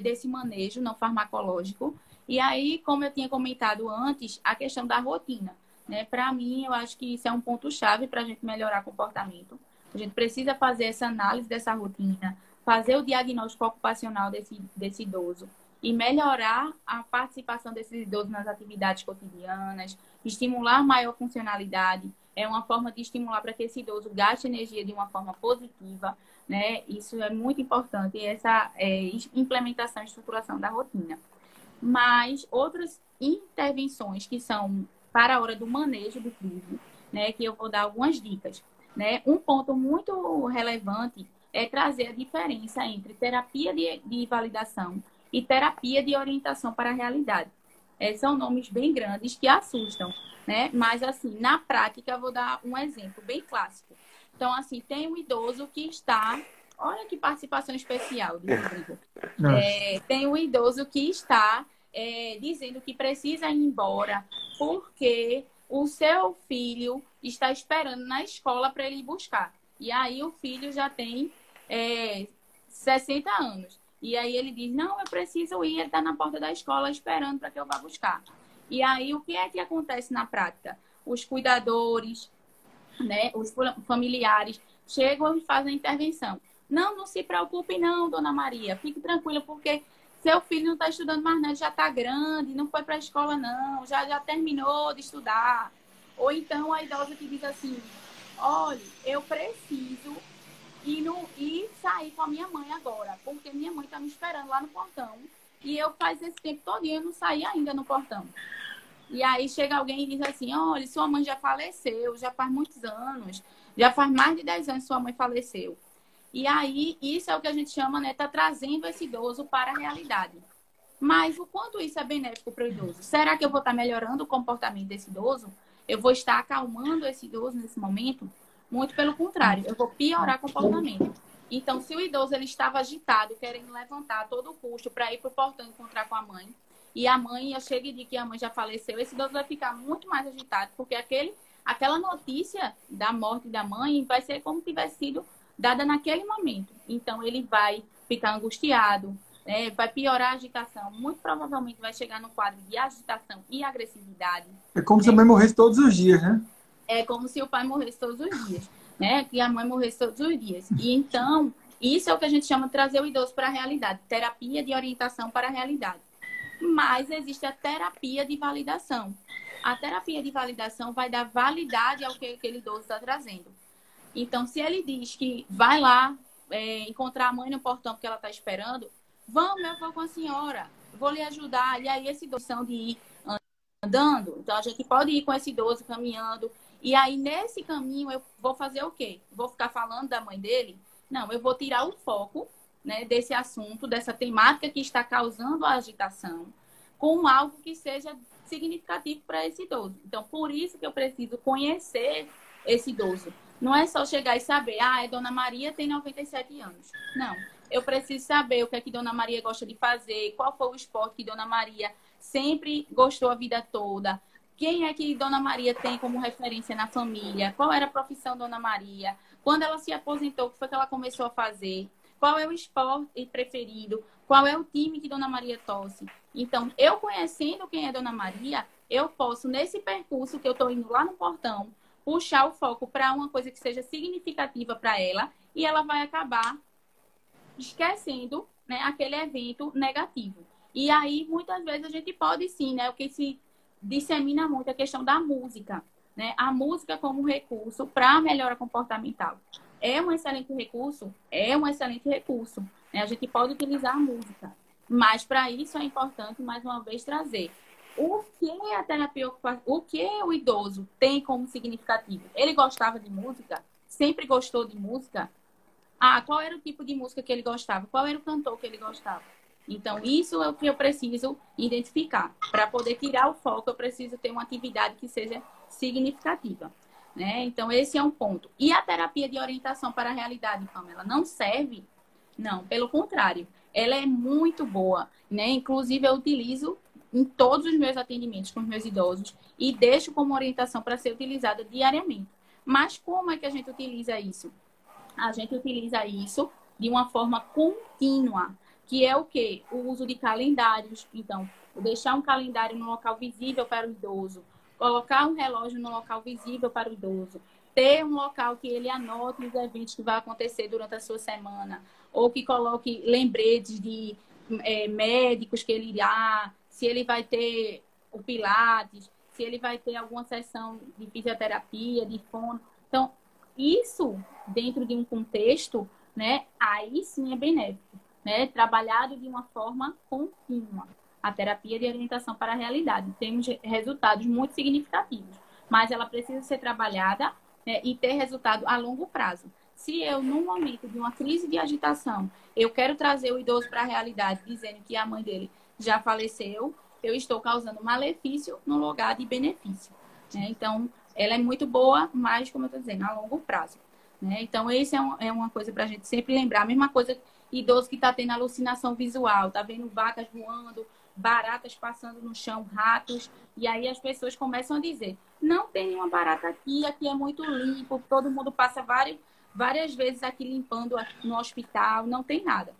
desse manejo não farmacológico e aí, como eu tinha comentado antes, a questão da rotina. Né? Para mim, eu acho que isso é um ponto-chave para a gente melhorar comportamento. A gente precisa fazer essa análise dessa rotina, fazer o diagnóstico ocupacional desse, desse idoso e melhorar a participação desses idosos nas atividades cotidianas, estimular maior funcionalidade. É uma forma de estimular para que esse idoso gaste energia de uma forma positiva, né? Isso é muito importante, essa é, implementação e estruturação da rotina. Mas outras intervenções que são para a hora do manejo do crise, né? Que eu vou dar algumas dicas, né? Um ponto muito relevante é trazer a diferença entre terapia de, de validação e terapia de orientação para a realidade. É, são nomes bem grandes que assustam, né? Mas, assim, na prática, eu vou dar um exemplo bem clássico. Então, assim, tem um idoso que está. Olha que participação especial do Rodrigo. [laughs] É, tem um idoso que está é, dizendo que precisa ir embora porque o seu filho está esperando na escola para ele buscar. E aí o filho já tem é, 60 anos. E aí ele diz: Não, eu preciso ir, ele está na porta da escola esperando para que eu vá buscar. E aí o que é que acontece na prática? Os cuidadores, né, os familiares chegam e fazem a intervenção. Não, não se preocupe, não, dona Maria. Fique tranquila, porque seu filho não está estudando mais, não, já está grande, não foi para a escola, não, já, já terminou de estudar. Ou então a idosa que diz assim: olha, eu preciso ir, no, ir sair com a minha mãe agora, porque minha mãe está me esperando lá no portão. E eu faz esse tempo todo e eu não saí ainda no portão. E aí chega alguém e diz assim: olha, sua mãe já faleceu, já faz muitos anos, já faz mais de 10 anos sua mãe faleceu. E aí, isso é o que a gente chama, né? Tá trazendo esse idoso para a realidade. Mas o quanto isso é benéfico para o idoso? Será que eu vou estar melhorando o comportamento desse idoso? Eu vou estar acalmando esse idoso nesse momento? Muito pelo contrário, eu vou piorar comportamento. Então, se o idoso ele estava agitado, querendo levantar a todo custo para ir para o portão encontrar com a mãe, e a mãe chega e diz que a mãe já faleceu, esse idoso vai ficar muito mais agitado, porque aquele, aquela notícia da morte da mãe vai ser como se tivesse sido dada naquele momento. Então, ele vai ficar angustiado, né? vai piorar a agitação, muito provavelmente vai chegar no quadro de agitação e agressividade. É como se a mãe morresse todos os dias, né? É como se o pai morresse todos os dias, né? Que a mãe morresse todos os dias. E então, isso é o que a gente chama de trazer o idoso para a realidade, terapia de orientação para a realidade. Mas existe a terapia de validação. A terapia de validação vai dar validade ao que aquele idoso está trazendo. Então, se ele diz que vai lá é, encontrar a mãe no portão porque ela está esperando, vamos, eu vou com a senhora, vou lhe ajudar. E aí, essa idoso de ir andando, então a gente pode ir com esse idoso caminhando. E aí, nesse caminho, eu vou fazer o quê? Vou ficar falando da mãe dele? Não, eu vou tirar o foco né, desse assunto, dessa temática que está causando a agitação, com algo que seja significativo para esse idoso. Então, por isso que eu preciso conhecer esse idoso. Não é só chegar e saber, ah, é Dona Maria tem 97 anos. Não. Eu preciso saber o que é que Dona Maria gosta de fazer, qual foi o esporte que Dona Maria sempre gostou a vida toda. Quem é que Dona Maria tem como referência na família? Qual era a profissão Dona Maria? Quando ela se aposentou, o que foi que ela começou a fazer? Qual é o esporte preferido? Qual é o time que Dona Maria torce? Então, eu conhecendo quem é Dona Maria, eu posso, nesse percurso que eu estou indo lá no portão, puxar o foco para uma coisa que seja significativa para ela e ela vai acabar esquecendo né, aquele evento negativo. E aí, muitas vezes, a gente pode sim, né? O que se dissemina muito a questão da música. Né? A música como recurso para melhora comportamental. É um excelente recurso? É um excelente recurso. Né? A gente pode utilizar a música. Mas para isso é importante, mais uma vez, trazer o que a terapia o que o idoso tem como significativo? Ele gostava de música? Sempre gostou de música? Ah, qual era o tipo de música que ele gostava? Qual era o cantor que ele gostava? Então, isso é o que eu preciso identificar. Para poder tirar o foco, eu preciso ter uma atividade que seja significativa. Né? Então, esse é um ponto. E a terapia de orientação para a realidade, Pamela, não serve? Não, pelo contrário. Ela é muito boa. Né? Inclusive, eu utilizo em todos os meus atendimentos com os meus idosos e deixo como orientação para ser utilizada diariamente. Mas como é que a gente utiliza isso? A gente utiliza isso de uma forma contínua, que é o que? O uso de calendários. Então, deixar um calendário no local visível para o idoso, colocar um relógio no local visível para o idoso, ter um local que ele anote os eventos que vai acontecer durante a sua semana, ou que coloque lembretes de é, médicos que ele irá, se ele vai ter o Pilates, se ele vai ter alguma sessão de fisioterapia, de fono. Então, isso dentro de um contexto, né, aí sim é benéfico, né, trabalhado de uma forma contínua. A terapia de orientação para a realidade. Temos resultados muito significativos, mas ela precisa ser trabalhada né, e ter resultado a longo prazo. Se eu, num momento de uma crise de agitação, eu quero trazer o idoso para a realidade, dizendo que a mãe dele já faleceu, eu estou causando malefício no lugar de benefício. Né? Então, ela é muito boa, mas, como eu estou dizendo, a longo prazo. Né? Então, isso é, um, é uma coisa para a gente sempre lembrar. A mesma coisa, idoso que está tendo alucinação visual, está vendo vacas voando, baratas passando no chão, ratos, e aí as pessoas começam a dizer: não tem nenhuma barata aqui, aqui é muito limpo, todo mundo passa várias várias vezes aqui limpando no hospital, não tem nada.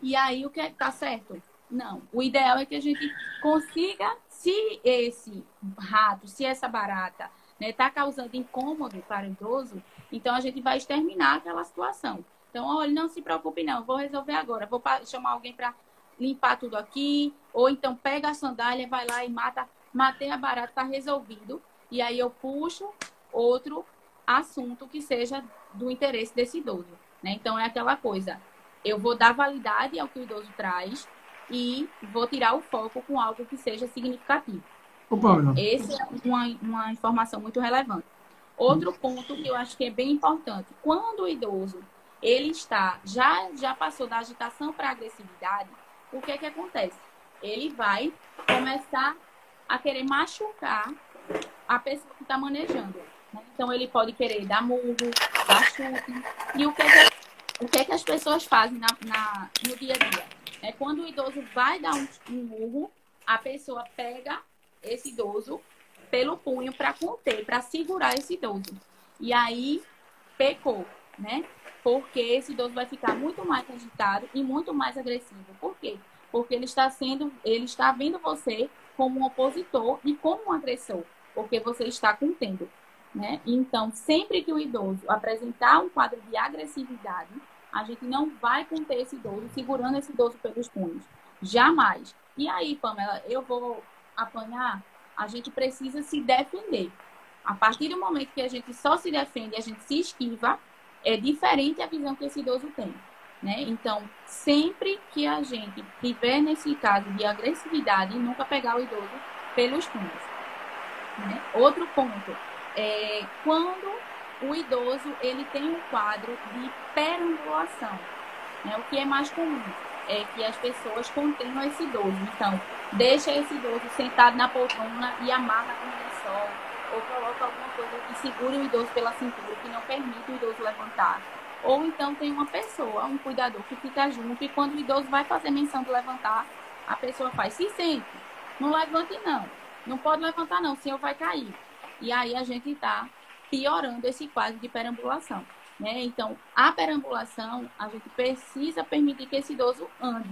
E aí o que é tá certo? Não. O ideal é que a gente consiga, se esse rato, se essa barata está né, causando incômodo para o idoso, então a gente vai exterminar aquela situação. Então, olha, não se preocupe não, vou resolver agora. Vou chamar alguém para limpar tudo aqui, ou então pega a sandália, vai lá e mata, matei a barata, está resolvido. E aí eu puxo outro assunto que seja do interesse desse idoso. Né? Então, é aquela coisa, eu vou dar validade ao que o idoso traz e vou tirar o foco com algo que seja significativo. Essa é uma, uma informação muito relevante. Outro ponto que eu acho que é bem importante, quando o idoso ele está já já passou da agitação para a agressividade, o que é que acontece? Ele vai começar a querer machucar a pessoa que está manejando. Né? Então, ele pode querer dar murro, dar chute. E o que, é que, o que, é que as pessoas fazem na, na, no dia a dia? É quando o idoso vai dar um, um murro, a pessoa pega esse idoso pelo punho para conter, para segurar esse idoso. E aí, pecou, né? Porque esse idoso vai ficar muito mais agitado e muito mais agressivo. Por quê? Porque ele está sendo, ele está vendo você como um opositor e como um agressor, porque você está contendo. Né? Então, sempre que o idoso apresentar um quadro de agressividade, a gente não vai conter esse idoso, segurando esse idoso pelos punhos. Jamais. E aí, Pamela, eu vou apanhar? A gente precisa se defender. A partir do momento que a gente só se defende, a gente se esquiva, é diferente a visão que esse idoso tem. Né? Então, sempre que a gente tiver nesse caso de agressividade, nunca pegar o idoso pelos punhos. Né? Outro ponto, é, quando o idoso ele tem um quadro de perambulação. Né? O que é mais comum é que as pessoas contenham esse idoso. Então, deixa esse idoso sentado na poltrona e amarra com o lençol, ou coloca alguma coisa que segure o idoso pela cintura, que não permite o idoso levantar. Ou então tem uma pessoa, um cuidador que fica junto e quando o idoso vai fazer menção de levantar, a pessoa faz, se sente, não levante não, não pode levantar não, o senhor vai cair. E aí a gente está piorando esse quadro de perambulação. Né? Então, a perambulação, a gente precisa permitir que esse idoso ande.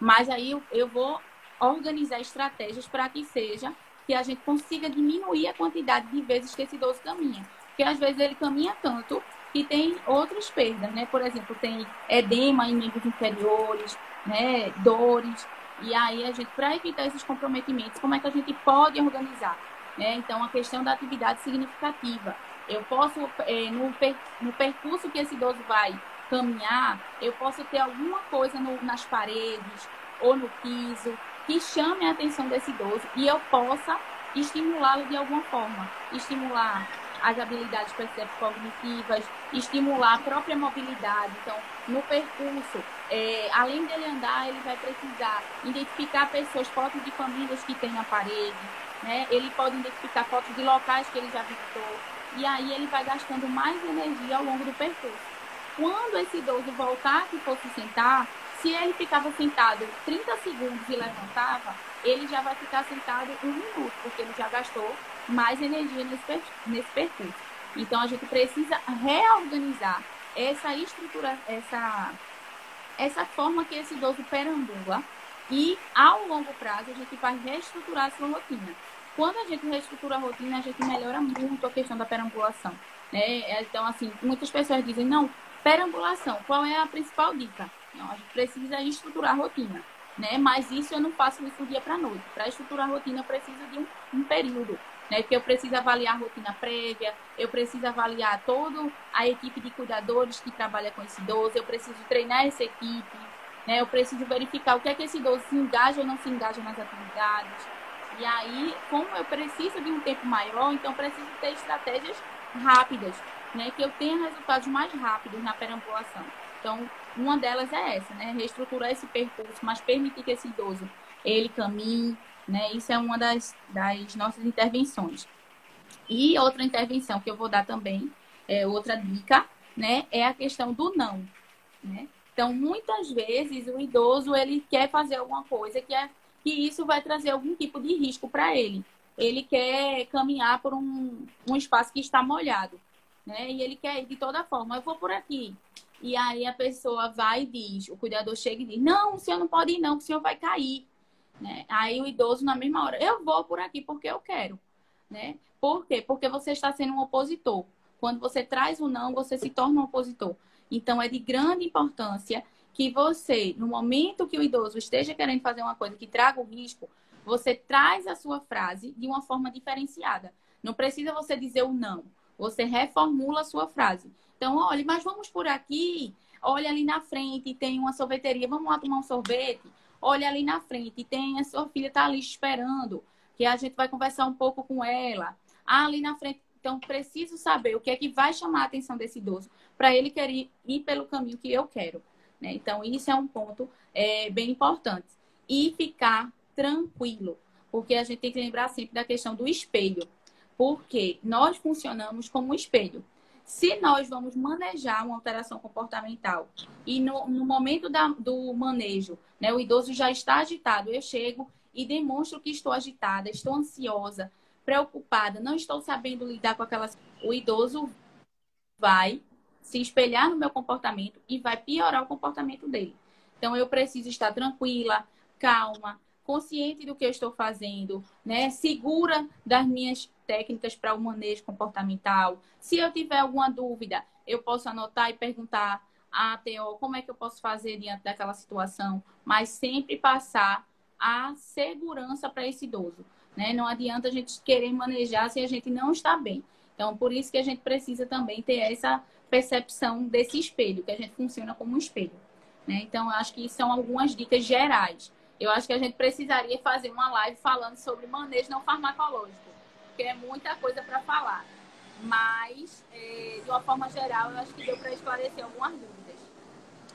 Mas aí eu vou organizar estratégias para que seja que a gente consiga diminuir a quantidade de vezes que esse idoso caminha. Porque às vezes ele caminha tanto que tem outras perdas, né? Por exemplo, tem edema em membros inferiores, né? Dores. E aí a gente, para evitar esses comprometimentos, como é que a gente pode organizar? Né? Então, a questão da atividade significativa. Eu posso, no, per, no percurso que esse idoso vai caminhar, eu posso ter alguma coisa no, nas paredes ou no piso que chame a atenção desse idoso e eu possa estimulá-lo de alguma forma. Estimular as habilidades percepcognitivas, estimular a própria mobilidade. Então, no percurso, é, além dele andar, ele vai precisar identificar pessoas, fotos de famílias que têm na parede, né? Ele pode identificar fotos de locais que ele já visitou. E aí ele vai gastando mais energia ao longo do percurso. Quando esse idoso voltar e fosse sentar, se ele ficava sentado 30 segundos e levantava, ele já vai ficar sentado um minuto, porque ele já gastou mais energia nesse, percurso. Então a gente precisa reorganizar essa estrutura, essa, essa forma que esse idoso perambula e ao longo prazo a gente vai reestruturar a sua rotina. Quando a gente reestrutura a rotina, a gente melhora muito a questão da perambulação. Né? Então, assim, muitas pessoas dizem, não, perambulação, qual é a principal dica? Não, a gente precisa estruturar a rotina. né? Mas isso eu não faço isso do dia para noite. Para estruturar a rotina, eu preciso de um, um período, né? Porque eu preciso avaliar a rotina prévia, eu preciso avaliar toda a equipe de cuidadores que trabalha com esse idoso, eu preciso treinar essa equipe, né? Eu preciso verificar o que é que esse idoso se engaja ou não se engaja nas atividades. E aí, como eu preciso de um tempo maior, então preciso ter estratégias rápidas, né? Que eu tenha resultados mais rápidos na perambulação. Então, uma delas é essa, né? Reestruturar esse percurso, mas permitir que esse idoso ele caminhe, né? Isso é uma das, das nossas intervenções. E outra intervenção que eu vou dar também, é outra dica, né? É a questão do não, né? Então, muitas vezes o idoso ele quer fazer alguma coisa que é que isso vai trazer algum tipo de risco para ele. Ele quer caminhar por um, um espaço que está molhado, né? E ele quer ir de toda forma. Eu vou por aqui. E aí a pessoa vai e diz, o cuidador chega e diz, não, o senhor não pode ir não, o senhor vai cair. Né? Aí o idoso, na mesma hora, eu vou por aqui porque eu quero. Né? Por quê? Porque você está sendo um opositor. Quando você traz o não, você se torna um opositor. Então, é de grande importância que você, no momento que o idoso esteja querendo fazer uma coisa que traga o risco, você traz a sua frase de uma forma diferenciada. Não precisa você dizer o não. Você reformula a sua frase. Então, olha, mas vamos por aqui. Olha ali na frente, tem uma sorveteria. Vamos lá tomar um sorvete. Olha ali na frente, tem a sua filha está ali esperando, que a gente vai conversar um pouco com ela. Ah, ali na frente. Então, preciso saber o que é que vai chamar a atenção desse idoso para ele querer ir pelo caminho que eu quero. Né? Então, isso é um ponto é, bem importante. E ficar tranquilo, porque a gente tem que lembrar sempre da questão do espelho, porque nós funcionamos como um espelho. Se nós vamos manejar uma alteração comportamental e no, no momento da, do manejo, né, o idoso já está agitado, eu chego e demonstro que estou agitada, estou ansiosa, preocupada, não estou sabendo lidar com aquelas. O idoso vai se espelhar no meu comportamento e vai piorar o comportamento dele. Então eu preciso estar tranquila, calma, consciente do que eu estou fazendo, né? Segura das minhas técnicas para o manejo comportamental. Se eu tiver alguma dúvida, eu posso anotar e perguntar à TO como é que eu posso fazer diante daquela situação, mas sempre passar a segurança para esse idoso. Né? Não adianta a gente querer manejar se a gente não está bem. Então, por isso que a gente precisa também ter essa percepção desse espelho, que a gente funciona como um espelho. Né? Então, acho que são algumas dicas gerais. Eu acho que a gente precisaria fazer uma live falando sobre manejo não farmacológico, porque é muita coisa para falar. Mas, é, de uma forma geral, eu acho que deu para esclarecer algumas dúvidas.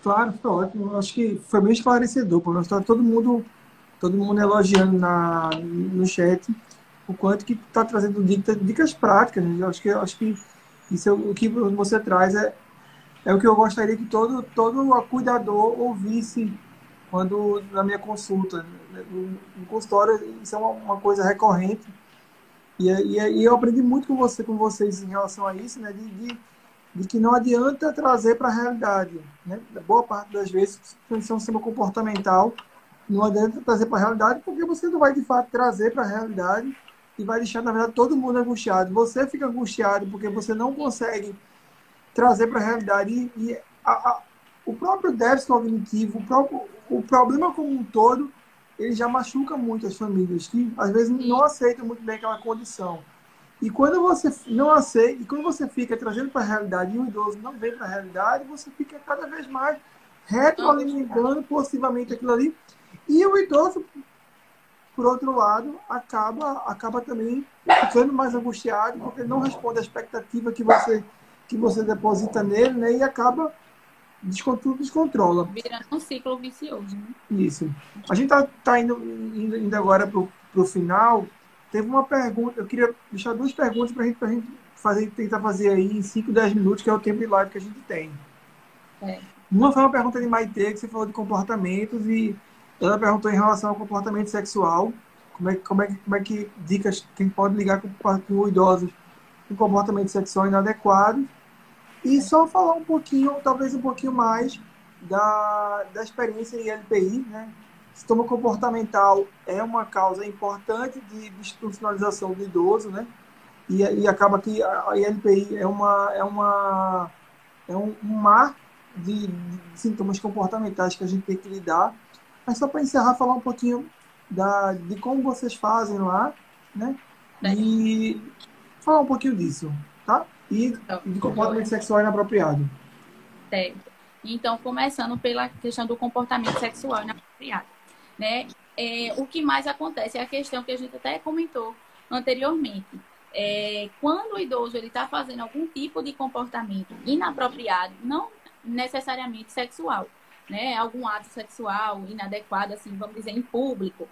Claro, foi ótimo. Eu acho que foi bem esclarecedor, porque está todo mundo, todo mundo elogiando na, no chat o quanto que está trazendo dicas, dicas práticas. Né? Eu acho que, eu acho que isso é o que você traz é, é o que eu gostaria que todo, todo cuidador ouvisse quando na minha consulta. Né? No, consultório, isso é uma, uma coisa recorrente. E, e, e, eu aprendi muito com você, com vocês em relação a isso, né? De, de, de que não adianta trazer para a realidade. Né? Boa parte das vezes, se é um sistema comportamental, não adianta trazer para a realidade, porque você não vai de fato trazer para a realidade e vai deixar, na verdade, todo mundo angustiado. Você fica angustiado porque você não consegue trazer para a realidade. E, e a, a, o próprio déficit cognitivo, o, próprio, o problema como um todo, ele já machuca muito as famílias, que às vezes não aceitam muito bem aquela condição. E quando você não aceita, e quando você fica trazendo para a realidade e o idoso não vem para a realidade, você fica cada vez mais retroalimentando possivelmente aquilo ali. E o idoso, por outro lado, acaba, acaba também ficando mais angustiado, porque não responde à expectativa que você, que você deposita nele, né? E acaba tudo descontrola. Virando um ciclo vicioso. Né? Isso. A gente tá, tá indo, indo, indo agora pro, pro final. Teve uma pergunta, eu queria deixar duas perguntas para gente, a gente fazer, tentar fazer aí em 5, 10 minutos, que é o tempo de live que a gente tem. É. Uma foi uma pergunta de Maite, que você falou de comportamentos e ela perguntou em relação ao comportamento sexual, como é, como é, como é que dicas quem pode ligar com, com idosos com comportamento sexual inadequado. E só falar um pouquinho, talvez um pouquinho mais da, da experiência em LPI, né? Sintoma comportamental é uma causa importante de institucionalização do idoso, né? E, e acaba que a, a ILPI é uma é uma é um, um mar de, de sintomas comportamentais que a gente tem que lidar Mas só para encerrar, falar um pouquinho da, de como vocês fazem lá, né? E falar um pouquinho disso, E de comportamento sexual inapropriado. Certo. Então, começando pela questão do comportamento sexual inapropriado, né? É, o que mais acontece é a questão que a gente até comentou anteriormente. É, quando o idoso está fazendo algum tipo de comportamento inapropriado, não necessariamente sexual, né? Algum ato sexual inadequado, assim, vamos dizer, em público.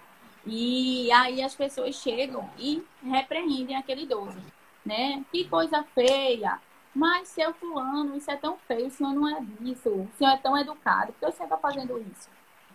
E aí as pessoas chegam e repreendem aquele idoso, né? Que coisa feia! Mas seu fulano, isso é tão feio, o senhor não é disso, o senhor é tão educado, por que senhor está fazendo isso?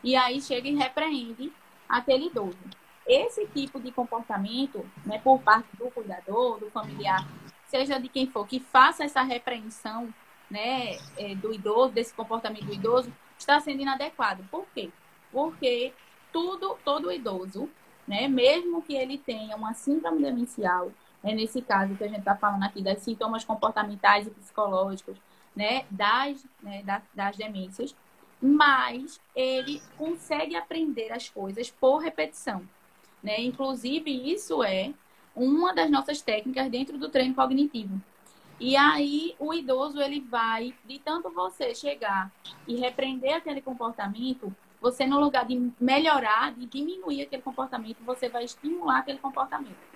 E aí chega e repreende aquele idoso. Esse tipo de comportamento, né, por parte do cuidador, do familiar, seja de quem for, que faça essa repreensão né, é, do idoso, desse comportamento do idoso, está sendo inadequado. Por quê? Porque tudo, todo idoso, né, mesmo que ele tenha uma síndrome demencial, né, nesse caso que a gente está falando aqui das sintomas comportamentais e psicológicos, né, das, né, das demências, mas ele consegue aprender as coisas por repetição. Né? Inclusive, isso é uma das nossas técnicas dentro do treino cognitivo. E aí, o idoso, ele vai, de tanto você chegar e repreender aquele comportamento, você, no lugar de melhorar, de diminuir aquele comportamento, você vai estimular aquele comportamento.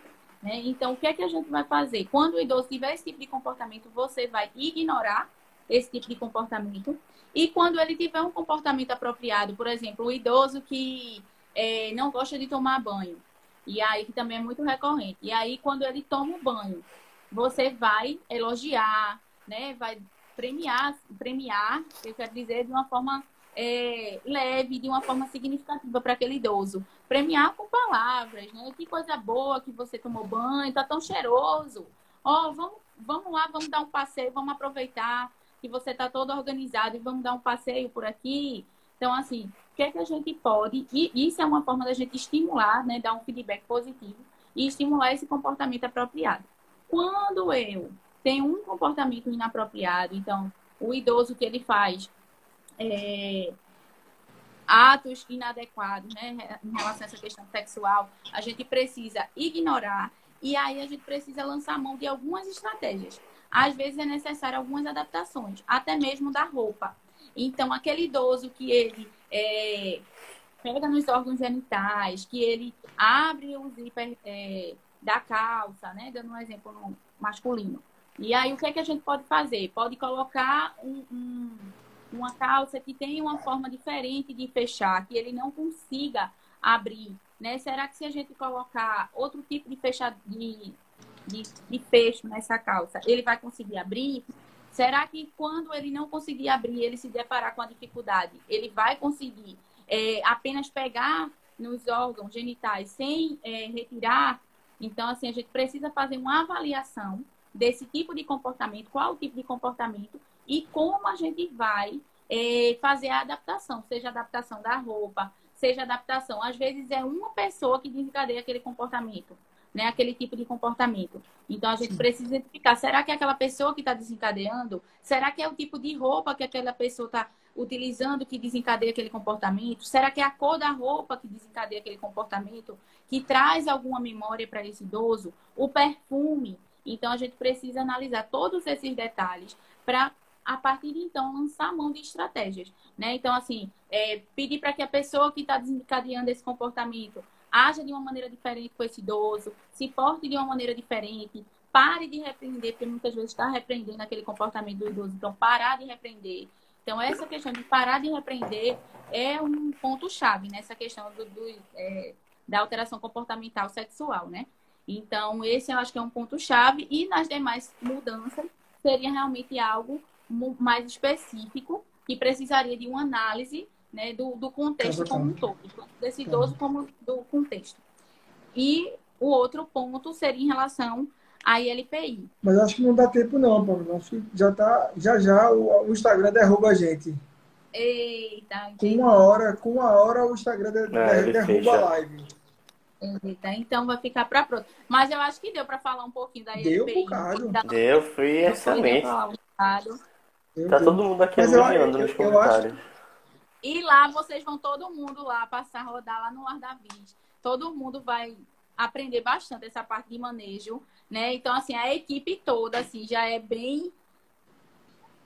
Né? Então, o que é que a gente vai fazer? Quando o idoso tiver esse tipo de comportamento, você vai ignorar esse tipo de comportamento. E quando ele tiver um comportamento apropriado, por exemplo, o idoso que é, não gosta de tomar banho, e aí que também é muito recorrente. E aí, quando ele toma o banho, você vai elogiar, né? Vai premiar, premiar, eu quero dizer, de uma forma é, leve, de uma forma significativa para aquele idoso. Premiar com palavras, né? Que coisa boa que você tomou banho, tá tão cheiroso. Ó, oh, vamos, vamos lá, vamos dar um passeio, vamos aproveitar que você está todo organizado e vamos dar um passeio por aqui. Então, assim, o que é que a gente pode, e isso é uma forma da gente estimular, né, dar um feedback positivo e estimular esse comportamento apropriado. Quando eu tenho um comportamento inapropriado, então, o idoso que ele faz é, atos inadequados, né, em relação a essa questão sexual, a gente precisa ignorar e aí a gente precisa lançar mão de algumas estratégias. Às vezes é necessário algumas adaptações, até mesmo da roupa. Então, aquele idoso que ele é, pega nos órgãos genitais, que ele abre o zíper é, da calça, né? Dando um exemplo no masculino. E aí, o que, é que a gente pode fazer? Pode colocar um, um uma calça que tem uma forma diferente de fechar, que ele não consiga abrir, né? Será que se a gente colocar outro tipo de fecha de, de, de fecho nessa calça, ele vai conseguir abrir? Será que quando ele não conseguir abrir, ele se deparar com a dificuldade, ele vai conseguir é, apenas pegar nos órgãos genitais sem é, retirar? Então, assim, a gente precisa fazer uma avaliação desse tipo de comportamento, qual o tipo de comportamento e como a gente vai é, fazer a adaptação, seja a adaptação da roupa, seja a adaptação. Às vezes é uma pessoa que desencadeia aquele comportamento, né? Aquele tipo de comportamento. Então a gente Sim. precisa identificar, será que é aquela pessoa que está desencadeando? Será que é o tipo de roupa que aquela pessoa está utilizando que desencadeia aquele comportamento? Será que é a cor da roupa que desencadeia aquele comportamento, que traz alguma memória para esse idoso? O perfume. Então a gente precisa analisar todos esses detalhes para a partir de então lançar mão de estratégias, né? Então assim, é, pedir para que a pessoa que está desencadeando esse comportamento haja de uma maneira diferente com esse idoso, se porte de uma maneira diferente, pare de repreender, porque muitas vezes está repreendendo aquele comportamento do idoso, então parar de repreender. Então essa questão de parar de repreender é um ponto chave nessa questão do, do é, da alteração comportamental sexual, né? Então, esse eu acho que é um ponto-chave. E nas demais mudanças, seria realmente algo mais específico, que precisaria de uma análise né, do, do contexto como um todo, tanto desse idoso como do contexto. E o outro ponto seria em relação à ILPI. Mas acho que não dá tempo não, Paulo. Acho que já tá, já já o, o Instagram derruba a gente. Eita, com uma hora, com uma hora o Instagram é, derruba a live. Eita, então vai ficar para pronto. Mas eu acho que deu para falar um pouquinho da ILPI. Deu, um da... Deu, foi excelente. Tá todo mundo aqui elogiando nos comentários. Acho, E lá vocês vão todo mundo lá passar a rodar lá no Lar da Vida. Todo mundo vai aprender bastante essa parte de manejo, né? Então, assim, a equipe toda, assim, já é bem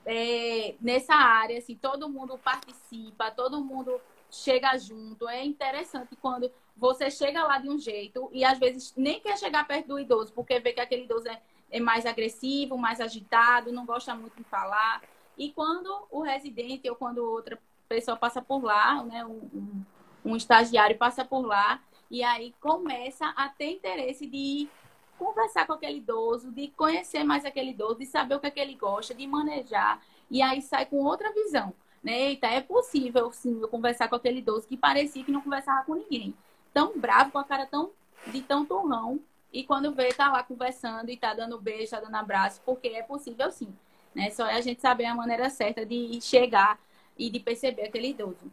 é, nessa área, assim, todo mundo participa, todo mundo chega junto. É interessante quando você chega lá de um jeito e às vezes nem quer chegar perto do idoso, porque vê que aquele idoso é, é mais agressivo, mais agitado, não gosta muito de falar. E quando o residente ou quando outra pessoa passa por lá, né, um, um, estagiário passa por lá, e aí começa a ter interesse de conversar com aquele idoso, de conhecer mais aquele idoso, de saber o que, é que ele gosta, de manejar, e aí sai com outra visão. Né? Eita, é possível, sim, eu conversar com aquele idoso que parecia que não conversava com ninguém. Tão bravo, com a cara tão de tão turrão, e quando vê, tá lá conversando e tá dando beijo, tá dando abraço, porque é possível sim. Né? Só é a gente saber a maneira certa de chegar e de perceber aquele idoso.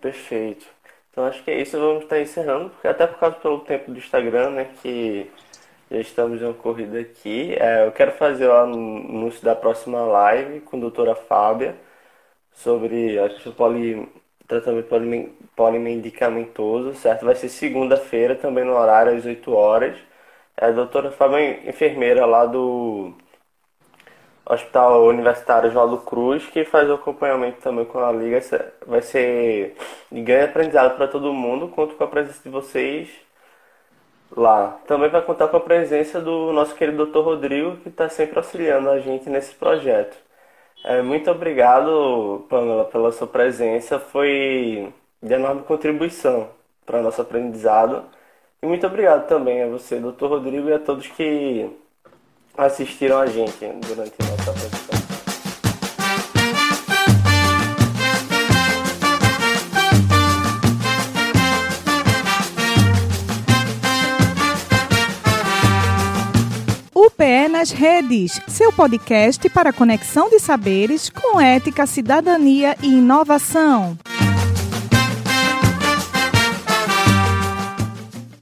Perfeito. Então acho que é isso, vamos estar encerrando, porque até por causa do tempo do Instagram, né, que já estamos em uma corrida aqui. É, eu quero fazer o anúncio da próxima live com a doutora Fábia sobre a poli, tratamento polimedicamentoso, certo? Vai ser segunda-feira, também no horário às 8 horas. É a doutora Fábia é enfermeira lá do Hospital Universitário João Cruz, que faz o acompanhamento também com a Liga. Vai ser de grande aprendizado para todo mundo. Conto com a presença de vocês lá. Também vai contar com a presença do nosso querido Dr. Rodrigo, que está sempre auxiliando a gente nesse projeto. É, muito obrigado, Pamela, pela sua presença. Foi de enorme contribuição para o nosso aprendizado. E muito obrigado também a você, Dr. Rodrigo, e a todos que assistiram a gente durante a nossa apresentação. UPE nas redes, seu podcast para conexão de saberes com ética, cidadania e inovação.